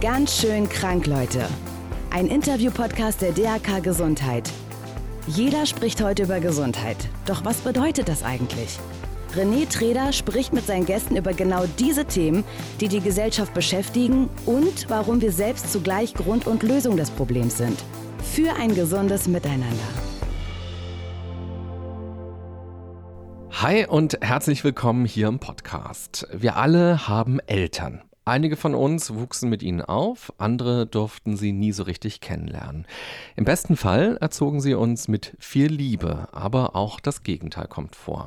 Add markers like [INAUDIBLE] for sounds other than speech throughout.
Ganz schön krank, Leute. Ein Interview-Podcast der DAK Gesundheit. Jeder spricht heute über Gesundheit. Doch was bedeutet das eigentlich? René Treder spricht mit seinen Gästen über genau diese Themen, die die Gesellschaft beschäftigen und warum wir selbst zugleich Grund und Lösung des Problems sind. Für ein gesundes Miteinander. Hi und herzlich willkommen hier im Podcast. Wir alle haben Eltern. Einige von uns wuchsen mit ihnen auf, andere durften sie nie so richtig kennenlernen. Im besten Fall erzogen sie uns mit viel Liebe, aber auch das Gegenteil kommt vor.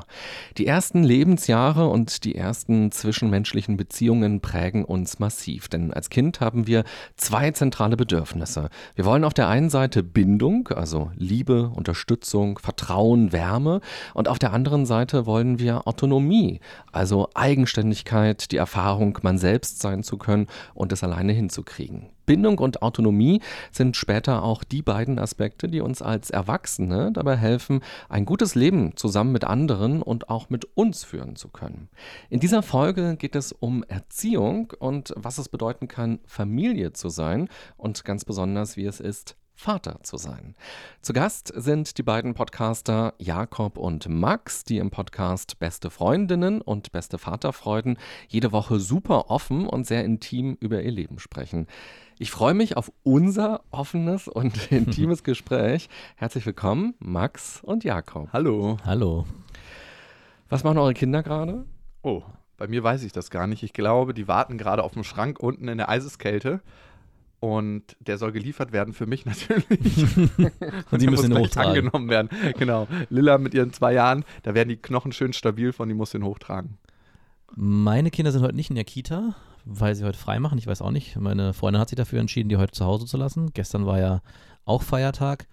Die ersten Lebensjahre und die ersten zwischenmenschlichen Beziehungen prägen uns massiv, denn als Kind haben wir zwei zentrale Bedürfnisse. Wir wollen auf der einen Seite Bindung, also Liebe, Unterstützung, Vertrauen, Wärme, und auf der anderen Seite wollen wir Autonomie, also Eigenständigkeit, die Erfahrung, man selbst sein zu können und es alleine hinzukriegen. Bindung und Autonomie sind später auch die beiden Aspekte, die uns als Erwachsene dabei helfen, ein gutes Leben zusammen mit anderen und auch mit uns führen zu können. In dieser Folge geht es um Erziehung und was es bedeuten kann, Familie zu sein und ganz besonders, wie es ist, Vater zu sein. Zu Gast sind die beiden Podcaster Jakob und Max, die im Podcast Beste Freundinnen und Beste Vaterfreuden jede Woche super offen und sehr intim über ihr Leben sprechen. Ich freue mich auf unser offenes und [LAUGHS] intimes Gespräch. Herzlich willkommen, Max und Jakob. Hallo. Hallo. Was machen eure Kinder gerade? Oh, bei mir weiß ich das gar nicht. Ich glaube, die warten gerade auf dem Schrank unten in der Eiseskälte. Und der soll geliefert werden für mich [LAUGHS] natürlich. [LAUGHS] und die müssen ihn hochtragen. angenommen werden. Genau. Lilla mit ihren zwei Jahren, da werden die Knochen schön stabil von, die muss ihn hochtragen. Meine Kinder sind heute nicht in der Kita, weil sie heute frei machen. Ich weiß auch nicht. Meine Freundin hat sich dafür entschieden, die heute zu Hause zu lassen. Gestern war ja auch Feiertag.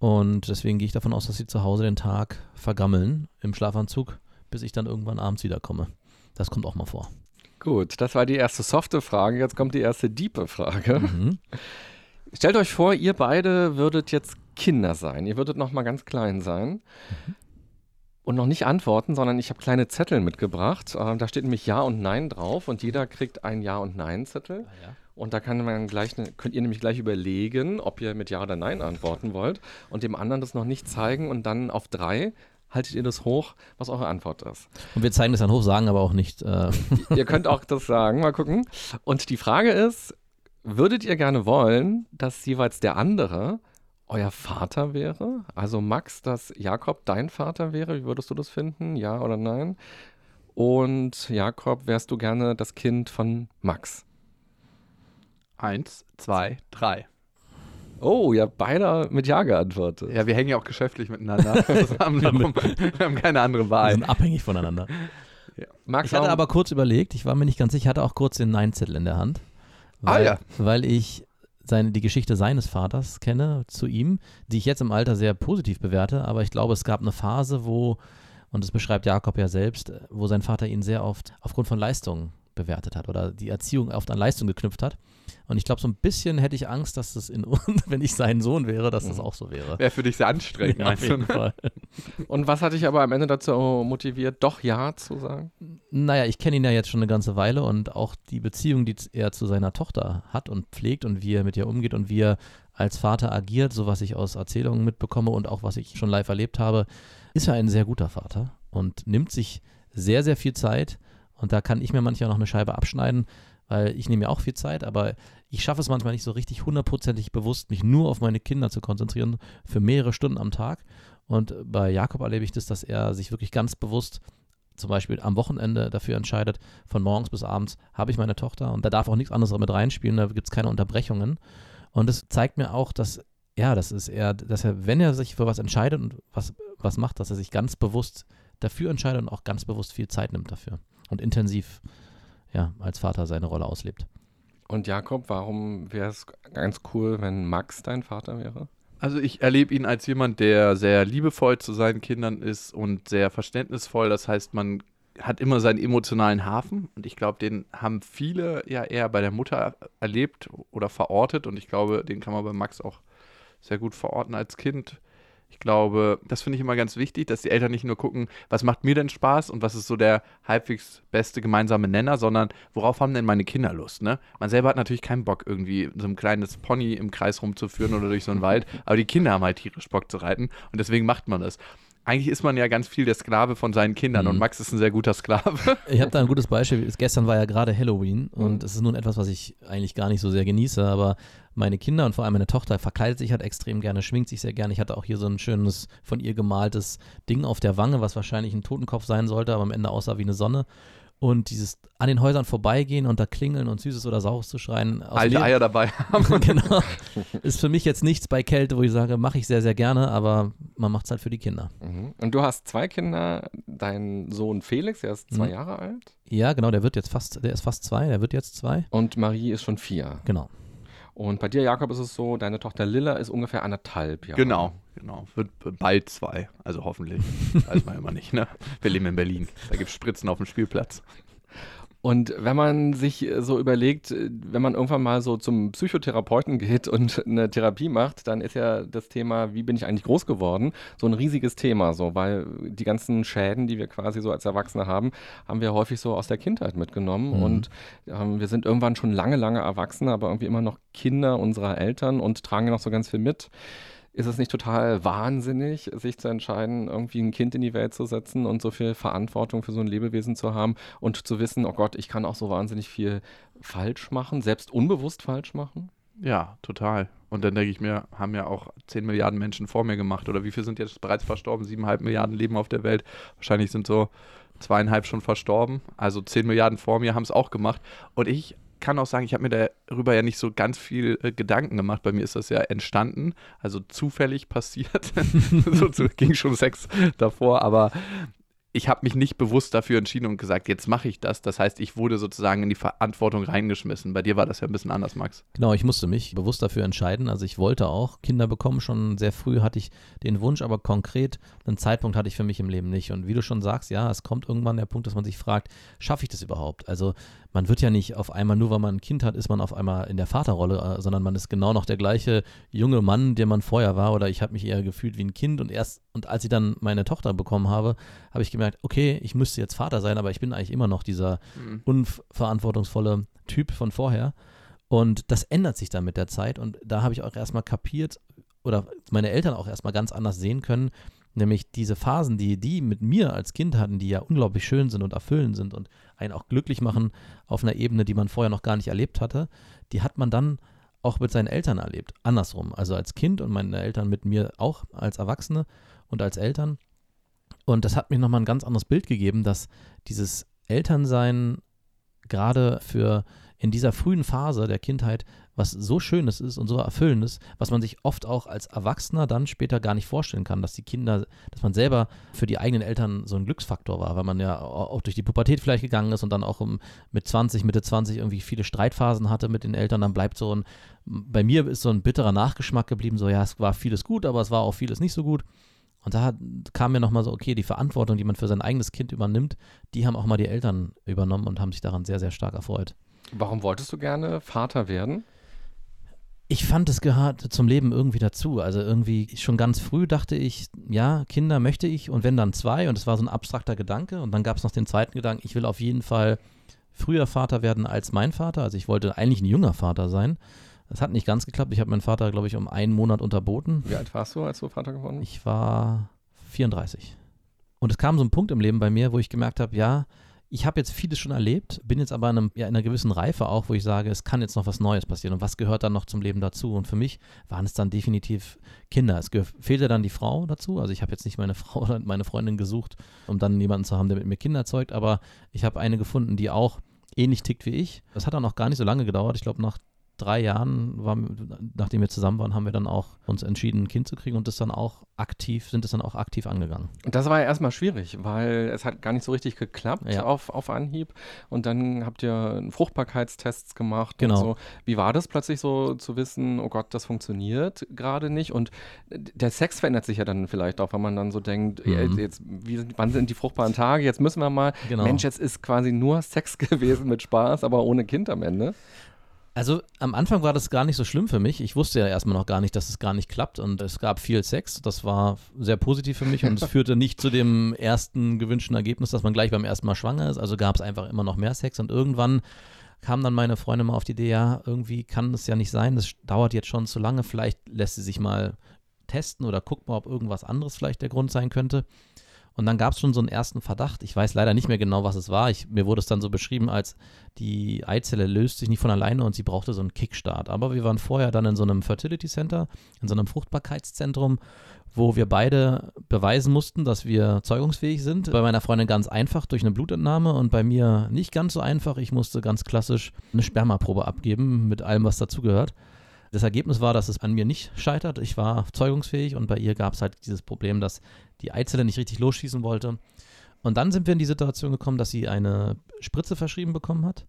Und deswegen gehe ich davon aus, dass sie zu Hause den Tag vergammeln im Schlafanzug, bis ich dann irgendwann abends wiederkomme. Das kommt auch mal vor. Gut, das war die erste softe Frage. Jetzt kommt die erste diepe Frage. Mhm. Stellt euch vor, ihr beide würdet jetzt Kinder sein. Ihr würdet noch mal ganz klein sein. Mhm. Und noch nicht antworten, sondern ich habe kleine Zettel mitgebracht. Äh, da steht nämlich Ja und Nein drauf und jeder kriegt einen Ja- und Nein-Zettel. Ah, ja. Und da kann man gleich ne, könnt ihr nämlich gleich überlegen, ob ihr mit Ja oder Nein antworten wollt und dem anderen das noch nicht zeigen und dann auf drei haltet ihr das hoch, was eure Antwort ist. Und wir zeigen das dann hoch, sagen aber auch nicht. Äh. [LAUGHS] ihr könnt auch das sagen, mal gucken. Und die Frage ist, würdet ihr gerne wollen, dass jeweils der andere euer Vater wäre? Also Max, dass Jakob dein Vater wäre? Wie würdest du das finden? Ja oder nein? Und Jakob, wärst du gerne das Kind von Max? Eins, zwei, drei. Oh, ihr habt beide mit Ja geantwortet. Ja, wir hängen ja auch geschäftlich miteinander. [LAUGHS] haben darum, wir haben keine andere Wahl. Wir sind abhängig voneinander. Ja. Max, ich hatte aber kurz überlegt, ich war mir nicht ganz sicher, ich hatte auch kurz den Nein-Zettel in der Hand. Ah, weil, ah ja. Weil ich seine, die Geschichte seines Vaters kenne zu ihm, die ich jetzt im Alter sehr positiv bewerte, aber ich glaube, es gab eine Phase, wo, und das beschreibt Jakob ja selbst, wo sein Vater ihn sehr oft aufgrund von Leistungen bewertet hat oder die Erziehung oft an Leistung geknüpft hat. Und ich glaube, so ein bisschen hätte ich Angst, dass das in [LAUGHS] wenn ich sein Sohn wäre, dass das mhm. auch so wäre. Wäre für dich sehr anstrengend, ja, auf jeden Fall. [LAUGHS] Und was hat dich aber am Ende dazu motiviert, doch Ja zu sagen? Naja, ich kenne ihn ja jetzt schon eine ganze Weile und auch die Beziehung, die er zu seiner Tochter hat und pflegt und wie er mit ihr umgeht und wie er als Vater agiert, so was ich aus Erzählungen mitbekomme und auch was ich schon live erlebt habe, ist er ein sehr guter Vater und nimmt sich sehr, sehr viel Zeit. Und da kann ich mir manchmal noch eine Scheibe abschneiden, weil ich nehme mir auch viel Zeit, aber ich schaffe es manchmal nicht so richtig hundertprozentig bewusst, mich nur auf meine Kinder zu konzentrieren für mehrere Stunden am Tag. Und bei Jakob erlebe ich das, dass er sich wirklich ganz bewusst zum Beispiel am Wochenende dafür entscheidet, von morgens bis abends habe ich meine Tochter und da darf auch nichts anderes mit reinspielen, da gibt es keine Unterbrechungen. Und es zeigt mir auch, dass, ja, das ist er, dass er, wenn er sich für was entscheidet und was, was macht, dass er sich ganz bewusst dafür entscheidet und auch ganz bewusst viel Zeit nimmt dafür und intensiv ja, als Vater seine Rolle auslebt. Und Jakob, warum wäre es ganz cool, wenn Max dein Vater wäre? Also ich erlebe ihn als jemand, der sehr liebevoll zu seinen Kindern ist und sehr verständnisvoll. Das heißt, man hat immer seinen emotionalen Hafen und ich glaube, den haben viele ja eher bei der Mutter erlebt oder verortet und ich glaube, den kann man bei Max auch sehr gut verorten als Kind. Ich glaube, das finde ich immer ganz wichtig, dass die Eltern nicht nur gucken, was macht mir denn Spaß und was ist so der halbwegs beste gemeinsame Nenner, sondern worauf haben denn meine Kinder Lust, ne? Man selber hat natürlich keinen Bock, irgendwie so ein kleines Pony im Kreis rumzuführen oder durch so einen Wald, aber die Kinder haben halt tierisch Bock zu reiten und deswegen macht man das eigentlich ist man ja ganz viel der Sklave von seinen Kindern mhm. und Max ist ein sehr guter Sklave. Ich habe da ein gutes Beispiel. Gestern war ja gerade Halloween und mhm. es ist nun etwas, was ich eigentlich gar nicht so sehr genieße, aber meine Kinder und vor allem meine Tochter verkleidet sich halt extrem gerne, schminkt sich sehr gerne. Ich hatte auch hier so ein schönes von ihr gemaltes Ding auf der Wange, was wahrscheinlich ein Totenkopf sein sollte, aber am Ende aussah wie eine Sonne und dieses an den Häusern vorbeigehen und da klingeln und Süßes oder Saures zu schreien. Alte Eier dabei [LAUGHS] haben. genau. Ist für mich jetzt nichts bei Kälte, wo ich sage, mache ich sehr, sehr gerne, aber man macht es halt für die Kinder. Mhm. Und du hast zwei Kinder, dein Sohn Felix, der ist zwei mhm. Jahre alt. Ja, genau, der wird jetzt fast, der ist fast zwei, der wird jetzt zwei. Und Marie ist schon vier. Genau. Und bei dir, Jakob, ist es so, deine Tochter Lilla ist ungefähr anderthalb Jahre. Genau, genau. Wird bald zwei. Also hoffentlich. [LAUGHS] Weiß man immer nicht, ne? Wir leben in Berlin. Da gibt es Spritzen auf dem Spielplatz. Und wenn man sich äh, so überlegt, äh, wenn man irgendwann mal so zum Psychotherapeuten geht und [LAUGHS] eine Therapie macht, dann ist ja das Thema, wie bin ich eigentlich groß geworden, so ein riesiges Thema, so, weil die ganzen Schäden, die wir quasi so als Erwachsene haben, haben wir häufig so aus der Kindheit mitgenommen. Mhm. Und ähm, wir sind irgendwann schon lange, lange Erwachsene, aber irgendwie immer noch Kinder unserer Eltern und tragen ja noch so ganz viel mit. Ist es nicht total wahnsinnig, sich zu entscheiden, irgendwie ein Kind in die Welt zu setzen und so viel Verantwortung für so ein Lebewesen zu haben und zu wissen, oh Gott, ich kann auch so wahnsinnig viel falsch machen, selbst unbewusst falsch machen? Ja, total. Und dann denke ich mir, haben ja auch 10 Milliarden Menschen vor mir gemacht. Oder wie viele sind jetzt bereits verstorben? 7,5 Milliarden leben auf der Welt. Wahrscheinlich sind so zweieinhalb schon verstorben. Also 10 Milliarden vor mir haben es auch gemacht. Und ich kann auch sagen, ich habe mir darüber ja nicht so ganz viel äh, Gedanken gemacht. Bei mir ist das ja entstanden, also zufällig passiert. [LAUGHS] so, ging schon Sex davor, aber ich habe mich nicht bewusst dafür entschieden und gesagt, jetzt mache ich das. Das heißt, ich wurde sozusagen in die Verantwortung reingeschmissen. Bei dir war das ja ein bisschen anders, Max. Genau, ich musste mich bewusst dafür entscheiden. Also ich wollte auch Kinder bekommen. Schon sehr früh hatte ich den Wunsch, aber konkret einen Zeitpunkt hatte ich für mich im Leben nicht. Und wie du schon sagst, ja, es kommt irgendwann der Punkt, dass man sich fragt, schaffe ich das überhaupt? Also man wird ja nicht auf einmal, nur weil man ein Kind hat, ist man auf einmal in der Vaterrolle, äh, sondern man ist genau noch der gleiche junge Mann, der man vorher war. Oder ich habe mich eher gefühlt wie ein Kind. Und erst, und als ich dann meine Tochter bekommen habe, habe ich gemerkt, okay, ich müsste jetzt Vater sein, aber ich bin eigentlich immer noch dieser mhm. unverantwortungsvolle Typ von vorher. Und das ändert sich dann mit der Zeit. Und da habe ich auch erstmal kapiert, oder meine Eltern auch erstmal ganz anders sehen können, nämlich diese Phasen, die die mit mir als Kind hatten, die ja unglaublich schön sind und erfüllend sind und einen auch glücklich machen auf einer Ebene, die man vorher noch gar nicht erlebt hatte, die hat man dann auch mit seinen Eltern erlebt. Andersrum. Also als Kind und meine Eltern mit mir auch als Erwachsene und als Eltern. Und das hat mir nochmal ein ganz anderes Bild gegeben, dass dieses Elternsein gerade für in dieser frühen Phase der Kindheit was so Schönes ist und so Erfüllendes, was man sich oft auch als Erwachsener dann später gar nicht vorstellen kann, dass die Kinder, dass man selber für die eigenen Eltern so ein Glücksfaktor war, weil man ja auch durch die Pubertät vielleicht gegangen ist und dann auch mit 20, Mitte 20 irgendwie viele Streitphasen hatte mit den Eltern, dann bleibt so ein, bei mir ist so ein bitterer Nachgeschmack geblieben, so ja, es war vieles gut, aber es war auch vieles nicht so gut. Und da kam mir nochmal so, okay, die Verantwortung, die man für sein eigenes Kind übernimmt, die haben auch mal die Eltern übernommen und haben sich daran sehr, sehr stark erfreut. Warum wolltest du gerne Vater werden? Ich fand, es gehört zum Leben irgendwie dazu. Also irgendwie schon ganz früh dachte ich, ja, Kinder möchte ich und wenn dann zwei und es war so ein abstrakter Gedanke und dann gab es noch den zweiten Gedanken, ich will auf jeden Fall früher Vater werden als mein Vater. Also ich wollte eigentlich ein junger Vater sein. Das hat nicht ganz geklappt. Ich habe meinen Vater, glaube ich, um einen Monat unterboten. Wie alt warst du, als du Vater geworden bist? Ich war 34. Und es kam so ein Punkt im Leben bei mir, wo ich gemerkt habe, ja, ich habe jetzt vieles schon erlebt, bin jetzt aber in, einem, ja, in, einer gewissen Reife auch, wo ich sage, es kann jetzt noch was Neues passieren. Und was gehört dann noch zum Leben dazu? Und für mich waren es dann definitiv Kinder. Es fehlte dann die Frau dazu. Also ich habe jetzt nicht meine [LAUGHS] Frau oder meine Freundin gesucht, um dann jemanden zu haben, der mit mir Kinder erzeugt, aber ich habe eine gefunden, die auch ähnlich tickt wie ich. Das hat dann auch gar nicht so lange gedauert. Ich glaube, nach drei Jahren, war, nachdem wir zusammen waren, haben wir dann auch uns entschieden, ein Kind zu kriegen und das dann auch aktiv, sind es dann auch aktiv angegangen. Und das war ja erstmal schwierig, weil es hat gar nicht so richtig geklappt ja. auf, auf Anhieb. Und dann habt ihr Fruchtbarkeitstests gemacht genau. so. Wie war das plötzlich so zu wissen, oh Gott, das funktioniert gerade nicht? Und der Sex verändert sich ja dann vielleicht auch, wenn man dann so denkt, mhm. jetzt, wie, wann sind die fruchtbaren Tage? Jetzt müssen wir mal. Genau. Mensch, jetzt ist quasi nur Sex [LAUGHS] gewesen mit Spaß, aber ohne Kind am Ende. Also am Anfang war das gar nicht so schlimm für mich. Ich wusste ja erstmal noch gar nicht, dass es gar nicht klappt und es gab viel Sex. Das war sehr positiv für mich und es [LAUGHS] führte nicht zu dem ersten gewünschten Ergebnis, dass man gleich beim ersten Mal schwanger ist. Also gab es einfach immer noch mehr Sex und irgendwann kam dann meine Freundin mal auf die Idee, ja, irgendwie kann das ja nicht sein, das dauert jetzt schon zu lange, vielleicht lässt sie sich mal testen oder guckt mal, ob irgendwas anderes vielleicht der Grund sein könnte. Und dann gab es schon so einen ersten Verdacht. Ich weiß leider nicht mehr genau, was es war. Ich, mir wurde es dann so beschrieben, als die Eizelle löst sich nicht von alleine und sie brauchte so einen Kickstart. Aber wir waren vorher dann in so einem Fertility Center, in so einem Fruchtbarkeitszentrum, wo wir beide beweisen mussten, dass wir zeugungsfähig sind. Bei meiner Freundin ganz einfach durch eine Blutentnahme und bei mir nicht ganz so einfach. Ich musste ganz klassisch eine Spermaprobe abgeben mit allem, was dazugehört. Das Ergebnis war, dass es an mir nicht scheitert. Ich war zeugungsfähig und bei ihr gab es halt dieses Problem, dass die Eizelle nicht richtig losschießen wollte. Und dann sind wir in die Situation gekommen, dass sie eine Spritze verschrieben bekommen hat,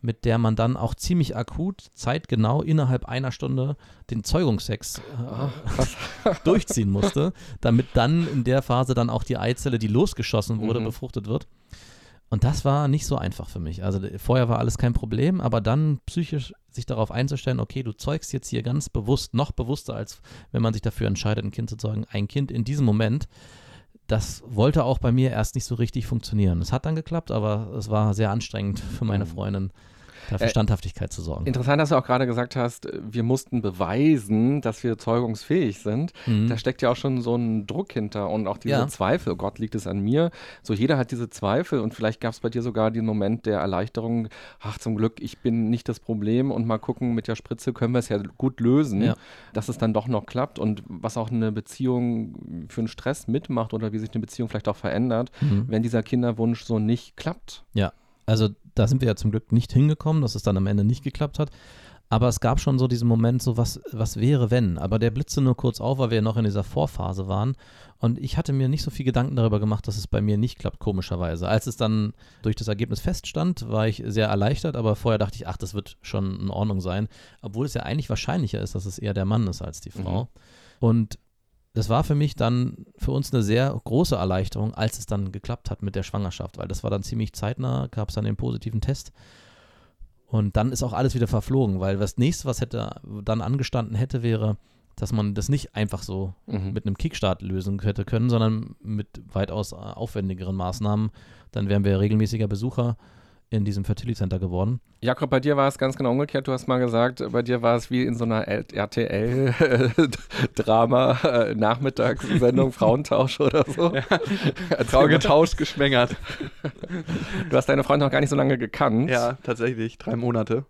mit der man dann auch ziemlich akut, zeitgenau innerhalb einer Stunde den Zeugungssex äh, [LAUGHS] durchziehen musste, damit dann in der Phase dann auch die Eizelle, die losgeschossen wurde, mhm. befruchtet wird. Und das war nicht so einfach für mich. Also vorher war alles kein Problem, aber dann psychisch sich darauf einzustellen, okay, du zeugst jetzt hier ganz bewusst, noch bewusster, als wenn man sich dafür entscheidet, ein Kind zu zeugen, ein Kind in diesem Moment, das wollte auch bei mir erst nicht so richtig funktionieren. Es hat dann geklappt, aber es war sehr anstrengend für meine mhm. Freundin dafür äh, Standhaftigkeit zu sorgen. Interessant, dass du auch gerade gesagt hast, wir mussten beweisen, dass wir zeugungsfähig sind. Mhm. Da steckt ja auch schon so ein Druck hinter und auch diese ja. Zweifel. Oh Gott, liegt es an mir? So, jeder hat diese Zweifel und vielleicht gab es bei dir sogar den Moment der Erleichterung. Ach, zum Glück, ich bin nicht das Problem und mal gucken, mit der Spritze können wir es ja gut lösen, ja. dass es dann doch noch klappt und was auch eine Beziehung für einen Stress mitmacht oder wie sich eine Beziehung vielleicht auch verändert, mhm. wenn dieser Kinderwunsch so nicht klappt. Ja, also da sind wir ja zum Glück nicht hingekommen, dass es dann am Ende nicht geklappt hat. Aber es gab schon so diesen Moment, so was, was wäre, wenn. Aber der blitzte nur kurz auf, weil wir noch in dieser Vorphase waren. Und ich hatte mir nicht so viel Gedanken darüber gemacht, dass es bei mir nicht klappt, komischerweise. Als es dann durch das Ergebnis feststand, war ich sehr erleichtert, aber vorher dachte ich, ach, das wird schon in Ordnung sein. Obwohl es ja eigentlich wahrscheinlicher ist, dass es eher der Mann ist als die Frau. Mhm. Und das war für mich dann für uns eine sehr große Erleichterung, als es dann geklappt hat mit der Schwangerschaft, weil das war dann ziemlich zeitnah, gab es dann den positiven Test. Und dann ist auch alles wieder verflogen, weil das nächste, was hätte dann angestanden hätte, wäre, dass man das nicht einfach so mhm. mit einem Kickstart lösen hätte können, sondern mit weitaus aufwendigeren Maßnahmen. Dann wären wir regelmäßiger Besucher in diesem Fertility Center geworden. Jakob, bei dir war es ganz genau umgekehrt. Du hast mal gesagt, bei dir war es wie in so einer RTL-Drama-Nachmittagssendung, [LAUGHS] Frauentausch oder so. Ja. [LAUGHS] Frau getauscht, geschwängert. Du hast deine Freundin noch gar nicht so lange gekannt. Ja, tatsächlich, drei Monate.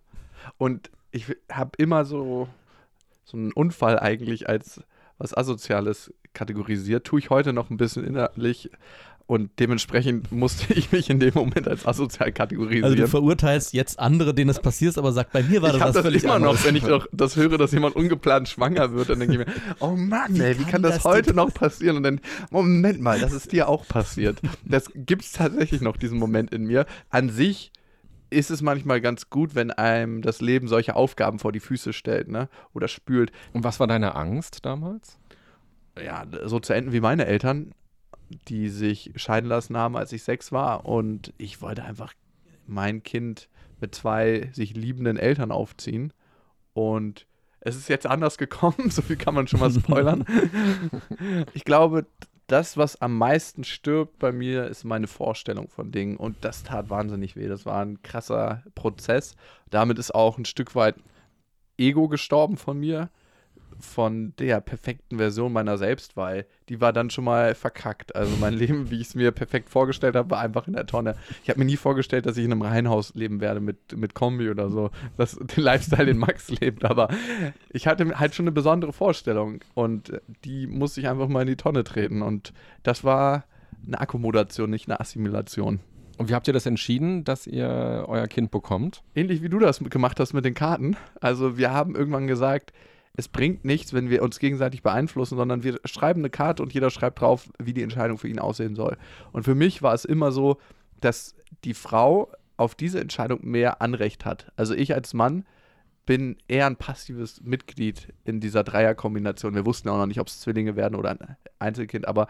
Und ich habe immer so, so einen Unfall eigentlich als was Asoziales kategorisiert. Tue ich heute noch ein bisschen innerlich, und dementsprechend musste [LAUGHS] ich mich in dem Moment als asozial kategorisieren. Also du verurteilst jetzt andere, denen das passiert, aber sag, bei mir war das ich was das immer noch, wenn ich doch das höre, dass jemand ungeplant schwanger wird, dann denke ich mir, oh Mann, ey, wie kann, das, das heute noch passieren? Und dann, Moment mal, das ist dir auch passiert. Das gibt es tatsächlich noch, diesen Moment in mir. An sich ist es manchmal ganz gut, wenn einem das Leben solche Aufgaben vor die Füße stellt, ne? Oder spült. Und was war deine Angst damals? Ja, so zu enden wie meine Eltern die sich scheiden lassen haben, als ich sechs war. Und ich wollte einfach mein Kind mit zwei sich liebenden Eltern aufziehen. Und es ist jetzt anders gekommen, [LAUGHS] so viel kann man schon mal spoilern. [LAUGHS] ich glaube, das, was am meisten stirbt bei mir, ist meine Vorstellung von Dingen. Und das tat wahnsinnig weh. Das war ein krasser Prozess. Damit ist auch ein Stück weit Ego gestorben von mir von der perfekten Version meiner selbst, weil die war dann schon mal verkackt. Also mein [LAUGHS] Leben, wie ich es mir perfekt vorgestellt habe, war einfach in der Tonne. Ich habe mir nie vorgestellt, dass ich in einem Reihenhaus leben werde mit, mit Kombi oder so. Das, den Lifestyle, den Max [LAUGHS] lebt. Aber ich hatte halt schon eine besondere Vorstellung und die musste ich einfach mal in die Tonne treten. Und das war eine Akkommodation, nicht eine Assimilation. Und wie habt ihr das entschieden, dass ihr euer Kind bekommt? Ähnlich wie du das gemacht hast mit den Karten. Also wir haben irgendwann gesagt, es bringt nichts, wenn wir uns gegenseitig beeinflussen, sondern wir schreiben eine Karte und jeder schreibt drauf, wie die Entscheidung für ihn aussehen soll. Und für mich war es immer so, dass die Frau auf diese Entscheidung mehr Anrecht hat. Also ich als Mann bin eher ein passives Mitglied in dieser Dreierkombination. Wir wussten auch noch nicht, ob es Zwillinge werden oder ein Einzelkind, aber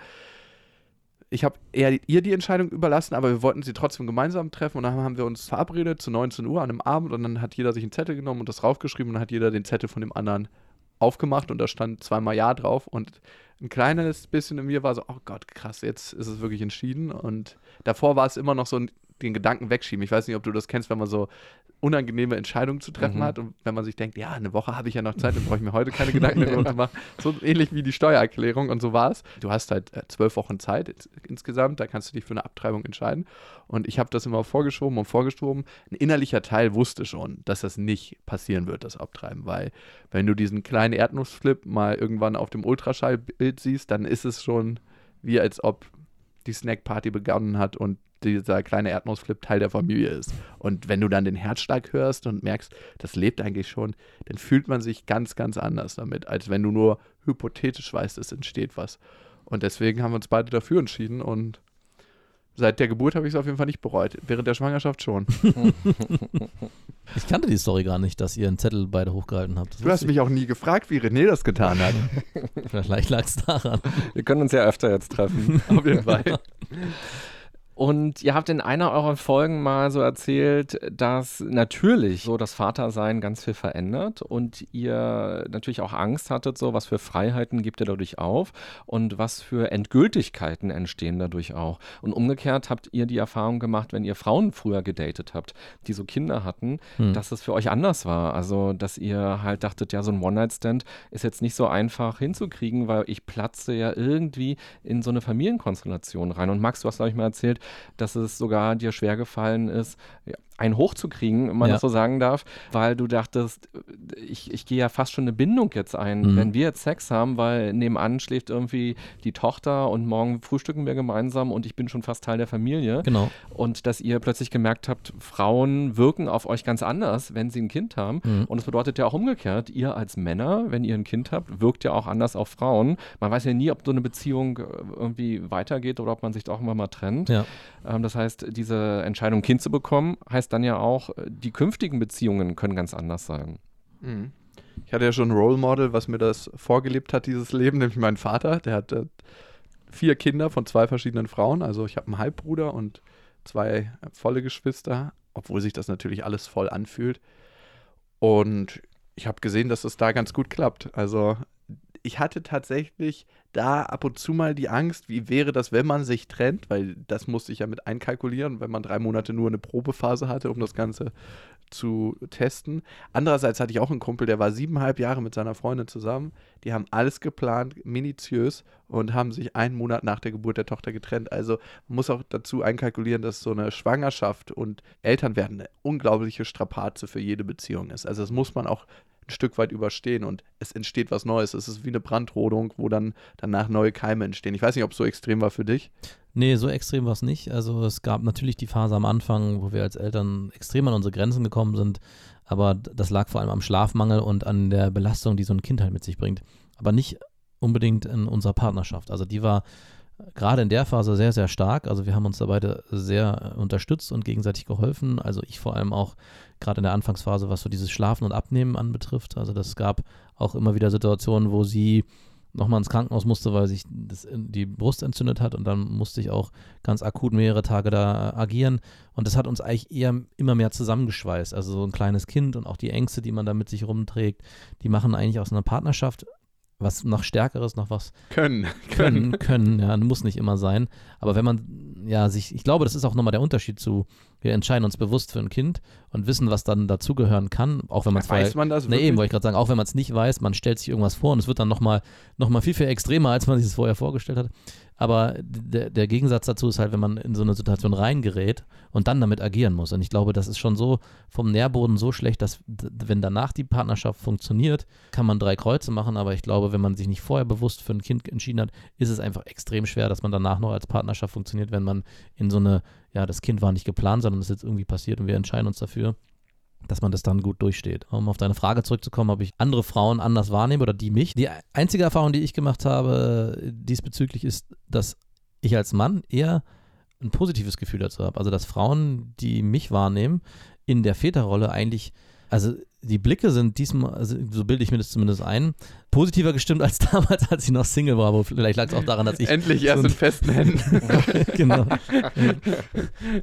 ich habe eher ihr die Entscheidung überlassen, aber wir wollten sie trotzdem gemeinsam treffen und dann haben wir uns verabredet zu 19 Uhr an einem Abend und dann hat jeder sich einen Zettel genommen und das raufgeschrieben und dann hat jeder den Zettel von dem anderen aufgemacht und da stand zweimal Ja drauf und ein kleines bisschen in mir war so, oh Gott, krass, jetzt ist es wirklich entschieden. Und davor war es immer noch so den Gedanken wegschieben. Ich weiß nicht, ob du das kennst, wenn man so unangenehme Entscheidungen zu treffen mhm. hat und wenn man sich denkt, ja, eine Woche habe ich ja noch Zeit, dann brauche ich mir heute keine [LAUGHS] Gedanken darüber zu machen. So ähnlich wie die Steuererklärung und so war es. Du hast halt äh, zwölf Wochen Zeit insgesamt, da kannst du dich für eine Abtreibung entscheiden und ich habe das immer vorgeschoben und vorgeschoben. Ein innerlicher Teil wusste schon, dass das nicht passieren wird, das Abtreiben, weil wenn du diesen kleinen Erdnussflip mal irgendwann auf dem Ultraschallbild siehst, dann ist es schon wie als ob die Snackparty begonnen hat und dieser kleine Erdnussflip Teil der Familie ist. Und wenn du dann den Herzschlag hörst und merkst, das lebt eigentlich schon, dann fühlt man sich ganz, ganz anders damit, als wenn du nur hypothetisch weißt, es entsteht was. Und deswegen haben wir uns beide dafür entschieden und seit der Geburt habe ich es auf jeden Fall nicht bereut. Während der Schwangerschaft schon. [LAUGHS] Ich kannte die Story gar nicht, dass ihr einen Zettel beide hochgehalten habt. Das du hast ich. mich auch nie gefragt, wie René das getan hat. [LAUGHS] Vielleicht lag es daran. Wir können uns ja öfter jetzt treffen. [LAUGHS] auf jeden Fall. Und ihr habt in einer eurer Folgen mal so erzählt, dass natürlich so das Vatersein ganz viel verändert und ihr natürlich auch Angst hattet, so was für Freiheiten gibt ihr dadurch auf und was für Endgültigkeiten entstehen dadurch auch. Und umgekehrt habt ihr die Erfahrung gemacht, wenn ihr Frauen früher gedatet habt, die so Kinder hatten, hm. dass es für euch anders war. Also, dass ihr halt dachtet, ja, so ein One-Night-Stand ist jetzt nicht so einfach hinzukriegen, weil ich platze ja irgendwie in so eine Familienkonstellation rein. Und Max, du hast, glaube ich, mal erzählt, dass es sogar dir schwer gefallen ist, ja, einen hochzukriegen, wenn man ja. das so sagen darf, weil du dachtest, ich, ich gehe ja fast schon eine Bindung jetzt ein, mhm. wenn wir jetzt Sex haben, weil nebenan schläft irgendwie die Tochter und morgen frühstücken wir gemeinsam und ich bin schon fast Teil der Familie. Genau. Und dass ihr plötzlich gemerkt habt, Frauen wirken auf euch ganz anders, wenn sie ein Kind haben. Mhm. Und es bedeutet ja auch umgekehrt, ihr als Männer, wenn ihr ein Kind habt, wirkt ja auch anders auf Frauen. Man weiß ja nie, ob so eine Beziehung äh, irgendwie weitergeht oder ob man sich doch irgendwann mal trennt. Ja. Ähm, das heißt, diese Entscheidung, ein Kind zu bekommen, heißt heißt dann ja auch, äh, die künftigen Beziehungen können ganz anders sein. Mhm. Ich hatte ja schon ein Role Model, was mir das vorgelebt hat, dieses Leben, [LAUGHS] nämlich mein Vater. Der hat äh, vier Kinder von zwei verschiedenen Frauen. Also ich habe einen Halbbruder und zwei volle Geschwister, obwohl sich das natürlich alles voll anfühlt. Und ich habe gesehen, dass es da ganz gut klappt. Also ich hatte tatsächlich da ab und zu mal die Angst, wie wäre das, wenn man sich trennt, weil das musste ich ja mit einkalkulieren, wenn man drei Monate nur eine Probephase hatte, um das Ganze zu testen. Andererseits hatte ich auch einen Kumpel, der war siebeneinhalb Jahre mit seiner Freundin zusammen. Die haben alles geplant, minutiös und haben sich einen Monat nach der Geburt der Tochter getrennt. Also man muss auch dazu einkalkulieren, dass so eine Schwangerschaft und Elternwerden eine unglaubliche Strapaze für jede Beziehung ist. Also das muss man auch ein Stück weit überstehen und es entsteht was Neues. Es ist wie eine Brandrodung, wo dann danach neue Keime entstehen. Ich weiß nicht, ob es so extrem war für dich. Nee, so extrem war es nicht. Also es gab natürlich die Phase am Anfang, wo wir als Eltern extrem an unsere Grenzen gekommen sind, aber das lag vor allem am Schlafmangel und an der Belastung, die so ein Kind halt mit sich bringt. Aber nicht unbedingt in unserer Partnerschaft. Also die war gerade in der Phase sehr, sehr stark. Also wir haben uns da beide sehr unterstützt und gegenseitig geholfen. Also ich vor allem auch gerade in der Anfangsphase, was so dieses Schlafen und Abnehmen anbetrifft. Also das gab auch immer wieder Situationen, wo sie nochmal ins Krankenhaus musste, weil sich das, die Brust entzündet hat und dann musste ich auch ganz akut mehrere Tage da agieren und das hat uns eigentlich eher immer mehr zusammengeschweißt. Also so ein kleines Kind und auch die Ängste, die man da mit sich rumträgt, die machen eigentlich aus einer Partnerschaft was noch Stärkeres, noch was können. [LAUGHS] Können, können, ja, muss nicht immer sein. Aber wenn man, ja, sich, ich glaube, das ist auch nochmal der Unterschied zu, wir entscheiden uns bewusst für ein Kind und wissen, was dann dazugehören kann, auch wenn man es Weiß man das Nee, eben, wollte ich gerade sagen, auch wenn man es nicht weiß, man stellt sich irgendwas vor und es wird dann nochmal noch mal viel, viel extremer, als man sich es vorher vorgestellt hat. Aber der, der Gegensatz dazu ist halt, wenn man in so eine Situation reingerät und dann damit agieren muss. Und ich glaube, das ist schon so vom Nährboden so schlecht, dass wenn danach die Partnerschaft funktioniert, kann man drei Kreuze machen. Aber ich glaube, wenn man sich nicht vorher bewusst für ein Kind entschieden hat, ist es einfach extrem schwer, dass man danach noch als Partnerschaft funktioniert, wenn man in so eine, ja, das Kind war nicht geplant, sondern es ist jetzt irgendwie passiert und wir entscheiden uns dafür dass man das dann gut durchsteht. Um auf deine Frage zurückzukommen, ob ich andere Frauen anders wahrnehme oder die mich. Die einzige Erfahrung, die ich gemacht habe diesbezüglich, ist, dass ich als Mann eher ein positives Gefühl dazu habe. Also, dass Frauen, die mich wahrnehmen, in der Väterrolle eigentlich, also die Blicke sind diesmal, also so bilde ich mir das zumindest ein, positiver gestimmt als [LAUGHS] damals, als ich noch Single war. Aber vielleicht lag es auch daran, dass ich. Endlich erst so in festen Händen. [LAUGHS] genau.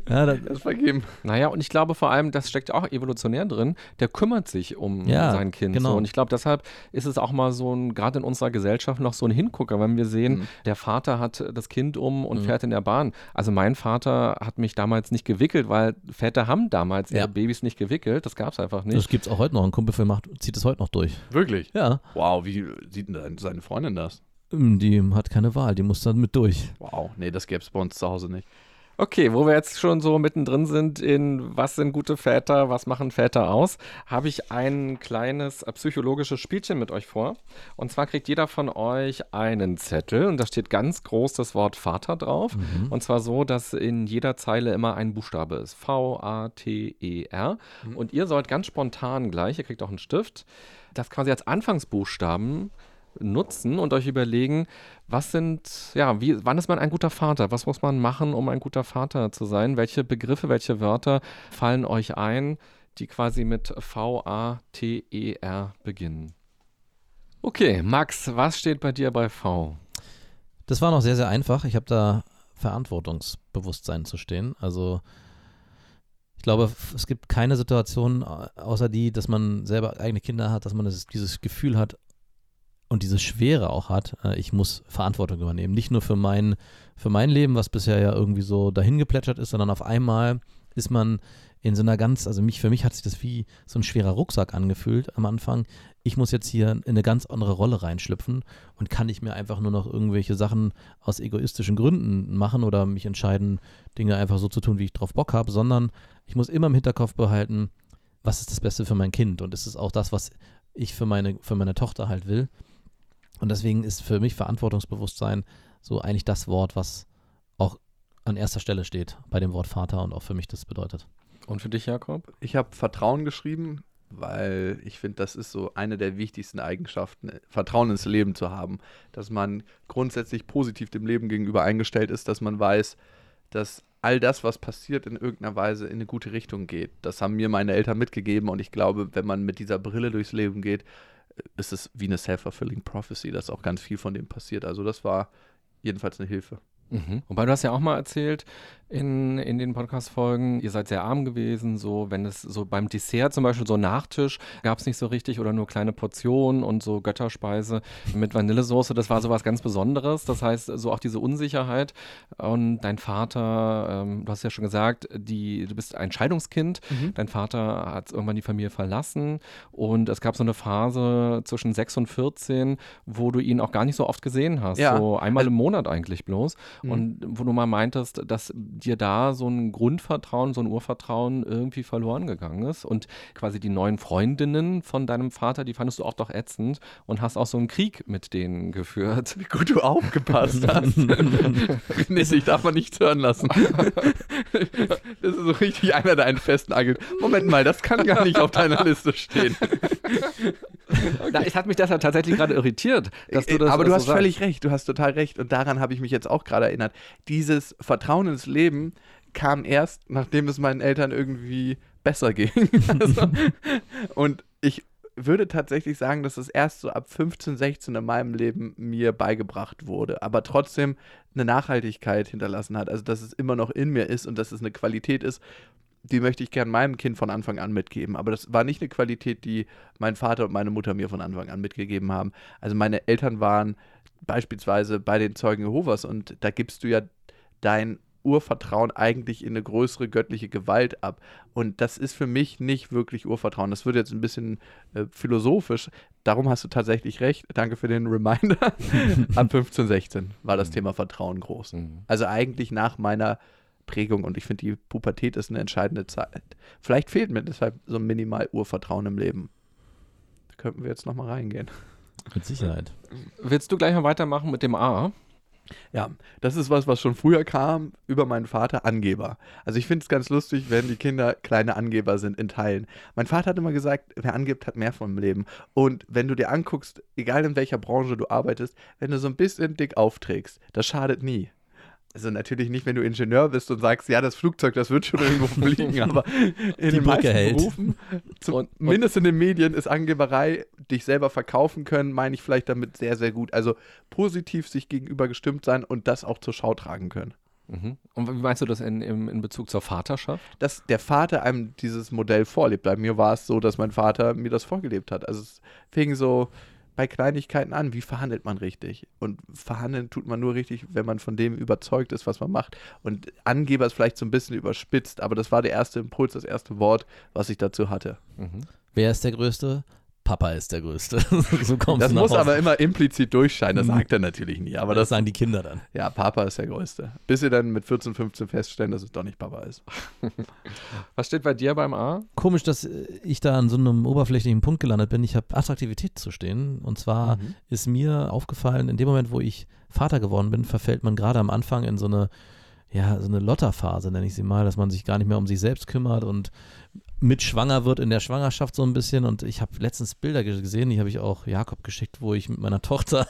ja, das, das vergeben. Naja, und ich glaube vor allem, das steckt auch evolutionär drin, der kümmert sich um ja, sein Kind. Genau. So. Und ich glaube, deshalb ist es auch mal so ein, gerade in unserer Gesellschaft, noch so ein Hingucker, wenn wir sehen, mhm. der Vater hat das Kind um und mhm. fährt in der Bahn. Also mein Vater hat mich damals nicht gewickelt, weil Väter haben damals ja. ihre Babys nicht gewickelt. Das gab es einfach nicht. Das gibt es auch heute noch. Ein Kumpel für macht, zieht es heute noch durch. Wirklich? Ja. Wow, wie sieht denn seine Freundin das? Hm, die hat keine Wahl, die muss dann mit durch. Wow, nee, das gäbe es bei uns zu Hause nicht. Okay, wo wir jetzt schon so mittendrin sind in was sind gute Väter, was machen Väter aus, habe ich ein kleines psychologisches Spielchen mit euch vor. Und zwar kriegt jeder von euch einen Zettel und da steht ganz groß das Wort Vater drauf. Mhm. Und zwar so, dass in jeder Zeile immer ein Buchstabe ist. V-A-T-E-R. Mhm. Und ihr sollt ganz spontan gleich, ihr kriegt auch einen Stift, das quasi als Anfangsbuchstaben nutzen und euch überlegen, was sind, ja, wie, wann ist man ein guter Vater? Was muss man machen, um ein guter Vater zu sein? Welche Begriffe, welche Wörter fallen euch ein, die quasi mit V-A-T-E-R beginnen? Okay, Max, was steht bei dir bei V? Das war noch sehr, sehr einfach. Ich habe da Verantwortungsbewusstsein zu stehen. Also ich glaube, es gibt keine Situation, außer die, dass man selber eigene Kinder hat, dass man das, dieses Gefühl hat, und diese Schwere auch hat, äh, ich muss Verantwortung übernehmen. Nicht nur für mein, für mein Leben, was bisher ja irgendwie so dahin geplätschert ist, sondern auf einmal ist man in so einer ganz, also mich, für mich hat sich das wie so ein schwerer Rucksack angefühlt am Anfang. Ich muss jetzt hier in eine ganz andere Rolle reinschlüpfen und kann nicht mehr einfach nur noch irgendwelche Sachen aus egoistischen Gründen machen oder mich entscheiden, Dinge einfach so zu tun, wie ich drauf Bock habe, sondern ich muss immer im Hinterkopf behalten, was ist das Beste für mein Kind und ist es auch das, was ich für meine, für meine Tochter halt will. Und deswegen ist für mich Verantwortungsbewusstsein so eigentlich das Wort, was auch an erster Stelle steht bei dem Wort Vater und auch für mich das bedeutet. Und für dich, Jakob? Ich habe Vertrauen geschrieben, weil ich finde, das ist so eine der wichtigsten Eigenschaften, Vertrauen ins Leben zu haben. Dass man grundsätzlich positiv dem Leben gegenüber eingestellt ist, dass man weiß, dass all das, was passiert, in irgendeiner Weise in eine gute Richtung geht. Das haben mir meine Eltern mitgegeben und ich glaube, wenn man mit dieser Brille durchs Leben geht, ist es wie eine self-fulfilling prophecy, dass auch ganz viel von dem passiert. Also das war jedenfalls eine Hilfe. Mhm. Wobei du hast ja auch mal erzählt in, in den Podcast-Folgen, ihr seid sehr arm gewesen, so wenn es so beim Dessert zum Beispiel so Nachtisch gab es nicht so richtig oder nur kleine Portionen und so Götterspeise mit Vanillesoße, das war so was ganz Besonderes. Das heißt, so auch diese Unsicherheit. Und dein Vater, ähm, du hast ja schon gesagt, die, du bist ein Scheidungskind, mhm. dein Vater hat irgendwann die Familie verlassen und es gab so eine Phase zwischen 6 und 14, wo du ihn auch gar nicht so oft gesehen hast, ja. so einmal im Monat eigentlich bloß. Mhm. Und wo du mal meintest, dass dir da so ein Grundvertrauen, so ein Urvertrauen irgendwie verloren gegangen ist. Und quasi die neuen Freundinnen von deinem Vater, die fandest du auch doch ätzend und hast auch so einen Krieg mit denen geführt. Wie gut du aufgepasst [LAUGHS] hast. nee, ich darf man nicht hören lassen. das ist so richtig einer deiner festen Argumente. Moment mal, das kann gar nicht auf deiner Liste stehen. Okay. [LAUGHS] Na, es hat mich deshalb tatsächlich gerade irritiert, dass du das Aber du hast so völlig recht, du hast total recht. Und daran habe ich mich jetzt auch gerade erinnert. Dieses Vertrauen ins Leben kam erst, nachdem es meinen Eltern irgendwie besser ging. [LAUGHS] also, und ich würde tatsächlich sagen, dass es erst so ab 15, 16 in meinem Leben mir beigebracht wurde, aber trotzdem eine Nachhaltigkeit hinterlassen hat. Also, dass es immer noch in mir ist und dass es eine Qualität ist, die möchte ich gern meinem Kind von Anfang an mitgeben. Aber das war nicht eine Qualität, die mein Vater und meine Mutter mir von Anfang an mitgegeben haben. Also meine Eltern waren beispielsweise bei den Zeugen Jehovas und da gibst du ja dein Urvertrauen eigentlich in eine größere göttliche Gewalt ab. Und das ist für mich nicht wirklich Urvertrauen. Das wird jetzt ein bisschen äh, philosophisch. Darum hast du tatsächlich recht. Danke für den Reminder. [LAUGHS] Ab 15, 16 war das mhm. Thema Vertrauen groß. Mhm. Also eigentlich nach meiner Prägung und ich finde, die Pubertät ist eine entscheidende Zeit. Vielleicht fehlt mir deshalb so ein minimal Urvertrauen im Leben. Da könnten wir jetzt nochmal reingehen. Mit Sicherheit. Willst du gleich mal weitermachen mit dem A? Ja, das ist was, was schon früher kam über meinen Vater, Angeber. Also ich finde es ganz lustig, wenn die Kinder kleine Angeber sind in Teilen. Mein Vater hat immer gesagt, wer angibt, hat mehr vom Leben. Und wenn du dir anguckst, egal in welcher Branche du arbeitest, wenn du so ein bisschen dick aufträgst, das schadet nie. Also natürlich nicht, wenn du Ingenieur bist und sagst, ja, das Flugzeug, das wird schon irgendwo [LAUGHS] fliegen, aber in Die den Brücke meisten hält. Berufen, zumindest in den Medien, ist Angeberei, dich selber verkaufen können, meine ich vielleicht damit sehr, sehr gut. Also positiv sich gegenüber gestimmt sein und das auch zur Schau tragen können. Mhm. Und wie meinst du das in, in, in Bezug zur Vaterschaft? Dass der Vater einem dieses Modell vorlebt. Bei mir war es so, dass mein Vater mir das vorgelebt hat. Also es fing so bei Kleinigkeiten an. Wie verhandelt man richtig? Und verhandeln tut man nur richtig, wenn man von dem überzeugt ist, was man macht. Und Angeber ist vielleicht so ein bisschen überspitzt, aber das war der erste Impuls, das erste Wort, was ich dazu hatte. Mhm. Wer ist der Größte? Papa ist der Größte. [LAUGHS] so kommst Das muss Hause. aber immer implizit durchscheinen, das Mhm. sagt er natürlich nie. Aber Aber das das, sagen die Kinder dann. ja, Papa ist der Größte. Bis sie dann mit 14, 15 feststellen, dass es doch nicht Papa ist. [LAUGHS] Was steht bei dir beim A? Komisch, dass äh, ich da an so einem oberflächlichen Punkt gelandet bin. Ich habe Attraktivität zu stehen. Und zwar Mhm. ist mir aufgefallen, in dem Moment, wo ich Vater geworden bin, verfällt man gerade am Anfang in so eine, ja, so eine Lotterphase, nenne ich sie mal, dass man sich gar nicht mehr um sich selbst kümmert und mit schwanger wird in der Schwangerschaft so ein bisschen. Und ich habe letztens Bilder ge- gesehen, die habe ich auch Jakob geschickt, wo ich mit meiner Tochter,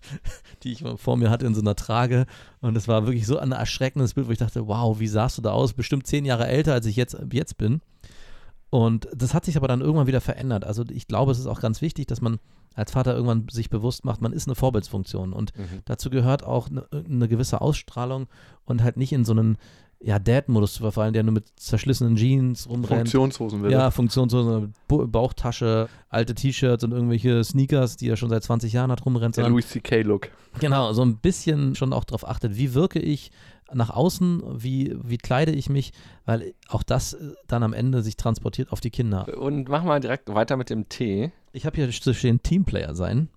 [LAUGHS] die ich vor mir hatte, in so einer Trage. Und es war wirklich so ein erschreckendes Bild, wo ich dachte, wow, wie sahst du da aus? Bestimmt zehn Jahre älter, als ich jetzt, jetzt bin. Und das hat sich aber dann irgendwann wieder verändert. Also ich glaube, es ist auch ganz wichtig, dass man als Vater irgendwann sich bewusst macht, man ist eine Vorbildsfunktion. Und Mhm. dazu gehört auch eine, eine gewisse Ausstrahlung und halt nicht in so einen ja, Dad-Modus zu verfallen, der nur mit zerschlissenen Jeans rumrennt. Funktionshosen will Ja, Funktionshose, Bu- Bauchtasche, alte T-Shirts und irgendwelche Sneakers, die er schon seit 20 Jahren hat rumrennt. Der Louis C.K.-Look. Genau, so ein bisschen schon auch darauf achtet, wie wirke ich nach außen, wie, wie kleide ich mich, weil auch das äh, dann am Ende sich transportiert auf die Kinder. Und machen wir direkt weiter mit dem T. Ich habe hier zu stehen Teamplayer sein.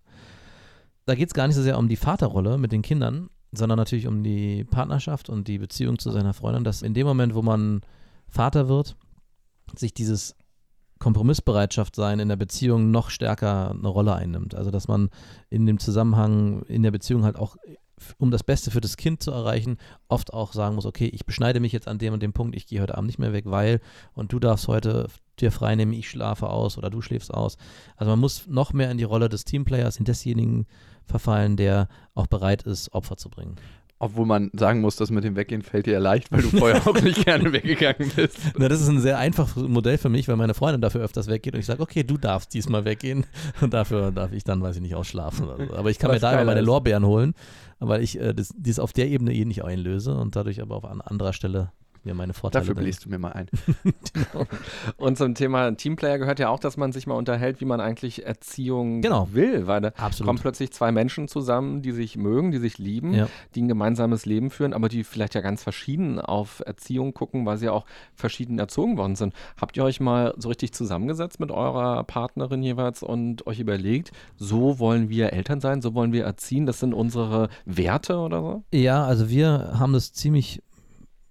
Da geht es gar nicht so sehr um die Vaterrolle mit den Kindern, sondern natürlich um die Partnerschaft und die Beziehung zu seiner Freundin, dass in dem Moment, wo man Vater wird, sich dieses Kompromissbereitschaft sein in der Beziehung noch stärker eine Rolle einnimmt. Also dass man in dem Zusammenhang in der Beziehung halt auch, um das Beste für das Kind zu erreichen, oft auch sagen muss, okay, ich beschneide mich jetzt an dem und dem Punkt, ich gehe heute Abend nicht mehr weg, weil und du darfst heute dir frei nehmen, ich schlafe aus oder du schläfst aus. Also man muss noch mehr in die Rolle des Teamplayers, in desjenigen verfallen, der auch bereit ist, Opfer zu bringen. Obwohl man sagen muss, das mit dem Weggehen fällt dir ja leicht, weil du vorher [LAUGHS] auch nicht gerne weggegangen bist. Na, das ist ein sehr einfaches Modell für mich, weil meine Freundin dafür öfters weggeht und ich sage, okay, du darfst diesmal weggehen [LAUGHS] und dafür darf ich dann, weiß ich nicht, ausschlafen oder so. Aber ich kann Was mir da immer meine. Lorbeeren holen, weil ich äh, das, dies auf der Ebene eh nicht einlöse und dadurch aber auf an anderer Stelle mir meine Vorteile Dafür bläst du mir mal ein. [LAUGHS] Und zum Thema Teamplayer gehört ja auch, dass man sich mal unterhält, wie man eigentlich Erziehung Genau. will, weil da Absolut. kommen plötzlich zwei Menschen zusammen, die sich mögen, die sich lieben, Ja. die ein gemeinsames Leben führen, aber die vielleicht ja ganz verschieden auf Erziehung gucken, weil sie ja auch verschieden erzogen worden sind. Habt ihr euch mal so richtig zusammengesetzt mit eurer Partnerin jeweils und euch überlegt, so wollen wir Eltern sein, so wollen wir erziehen, das sind unsere Werte oder so? Ja, also wir haben das ziemlich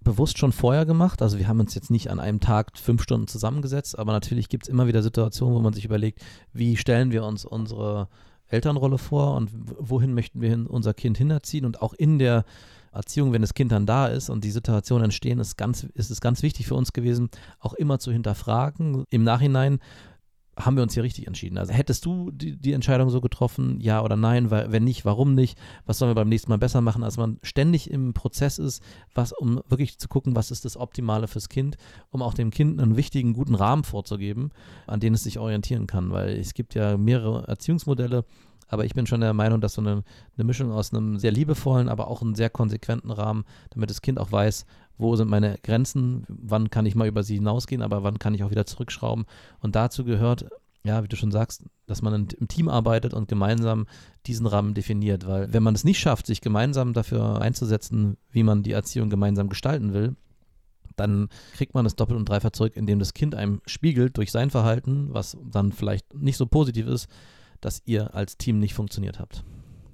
bewusst schon vorher gemacht. Also wir haben uns jetzt nicht an einem Tag fünf Stunden zusammengesetzt, aber natürlich gibt es immer wieder Situationen, wo man sich überlegt, wie stellen wir uns unsere Elternrolle vor und wohin möchten wir unser Kind hinerziehen und auch in der Erziehung, wenn das Kind dann da ist und die Situationen entstehen, ist, ganz, ist es ganz wichtig für uns gewesen, auch immer zu hinterfragen. Im Nachhinein haben wir uns hier richtig entschieden. Also hättest du die, die Entscheidung so getroffen, ja oder nein? Weil, wenn nicht, warum nicht? Was sollen wir beim nächsten Mal besser machen? Als man ständig im Prozess ist, was, um wirklich zu gucken, was ist das Optimale fürs Kind, um auch dem Kind einen wichtigen, guten Rahmen vorzugeben, an den es sich orientieren kann. Weil es gibt ja mehrere Erziehungsmodelle, aber ich bin schon der Meinung, dass so eine, eine Mischung aus einem sehr liebevollen, aber auch einem sehr konsequenten Rahmen, damit das Kind auch weiß, wo sind meine Grenzen, wann kann ich mal über sie hinausgehen, aber wann kann ich auch wieder zurückschrauben. Und dazu gehört, ja, wie du schon sagst, dass man im Team arbeitet und gemeinsam diesen Rahmen definiert. Weil wenn man es nicht schafft, sich gemeinsam dafür einzusetzen, wie man die Erziehung gemeinsam gestalten will, dann kriegt man es doppelt und dreifach zurück, indem das Kind einem spiegelt durch sein Verhalten, was dann vielleicht nicht so positiv ist, dass ihr als Team nicht funktioniert habt.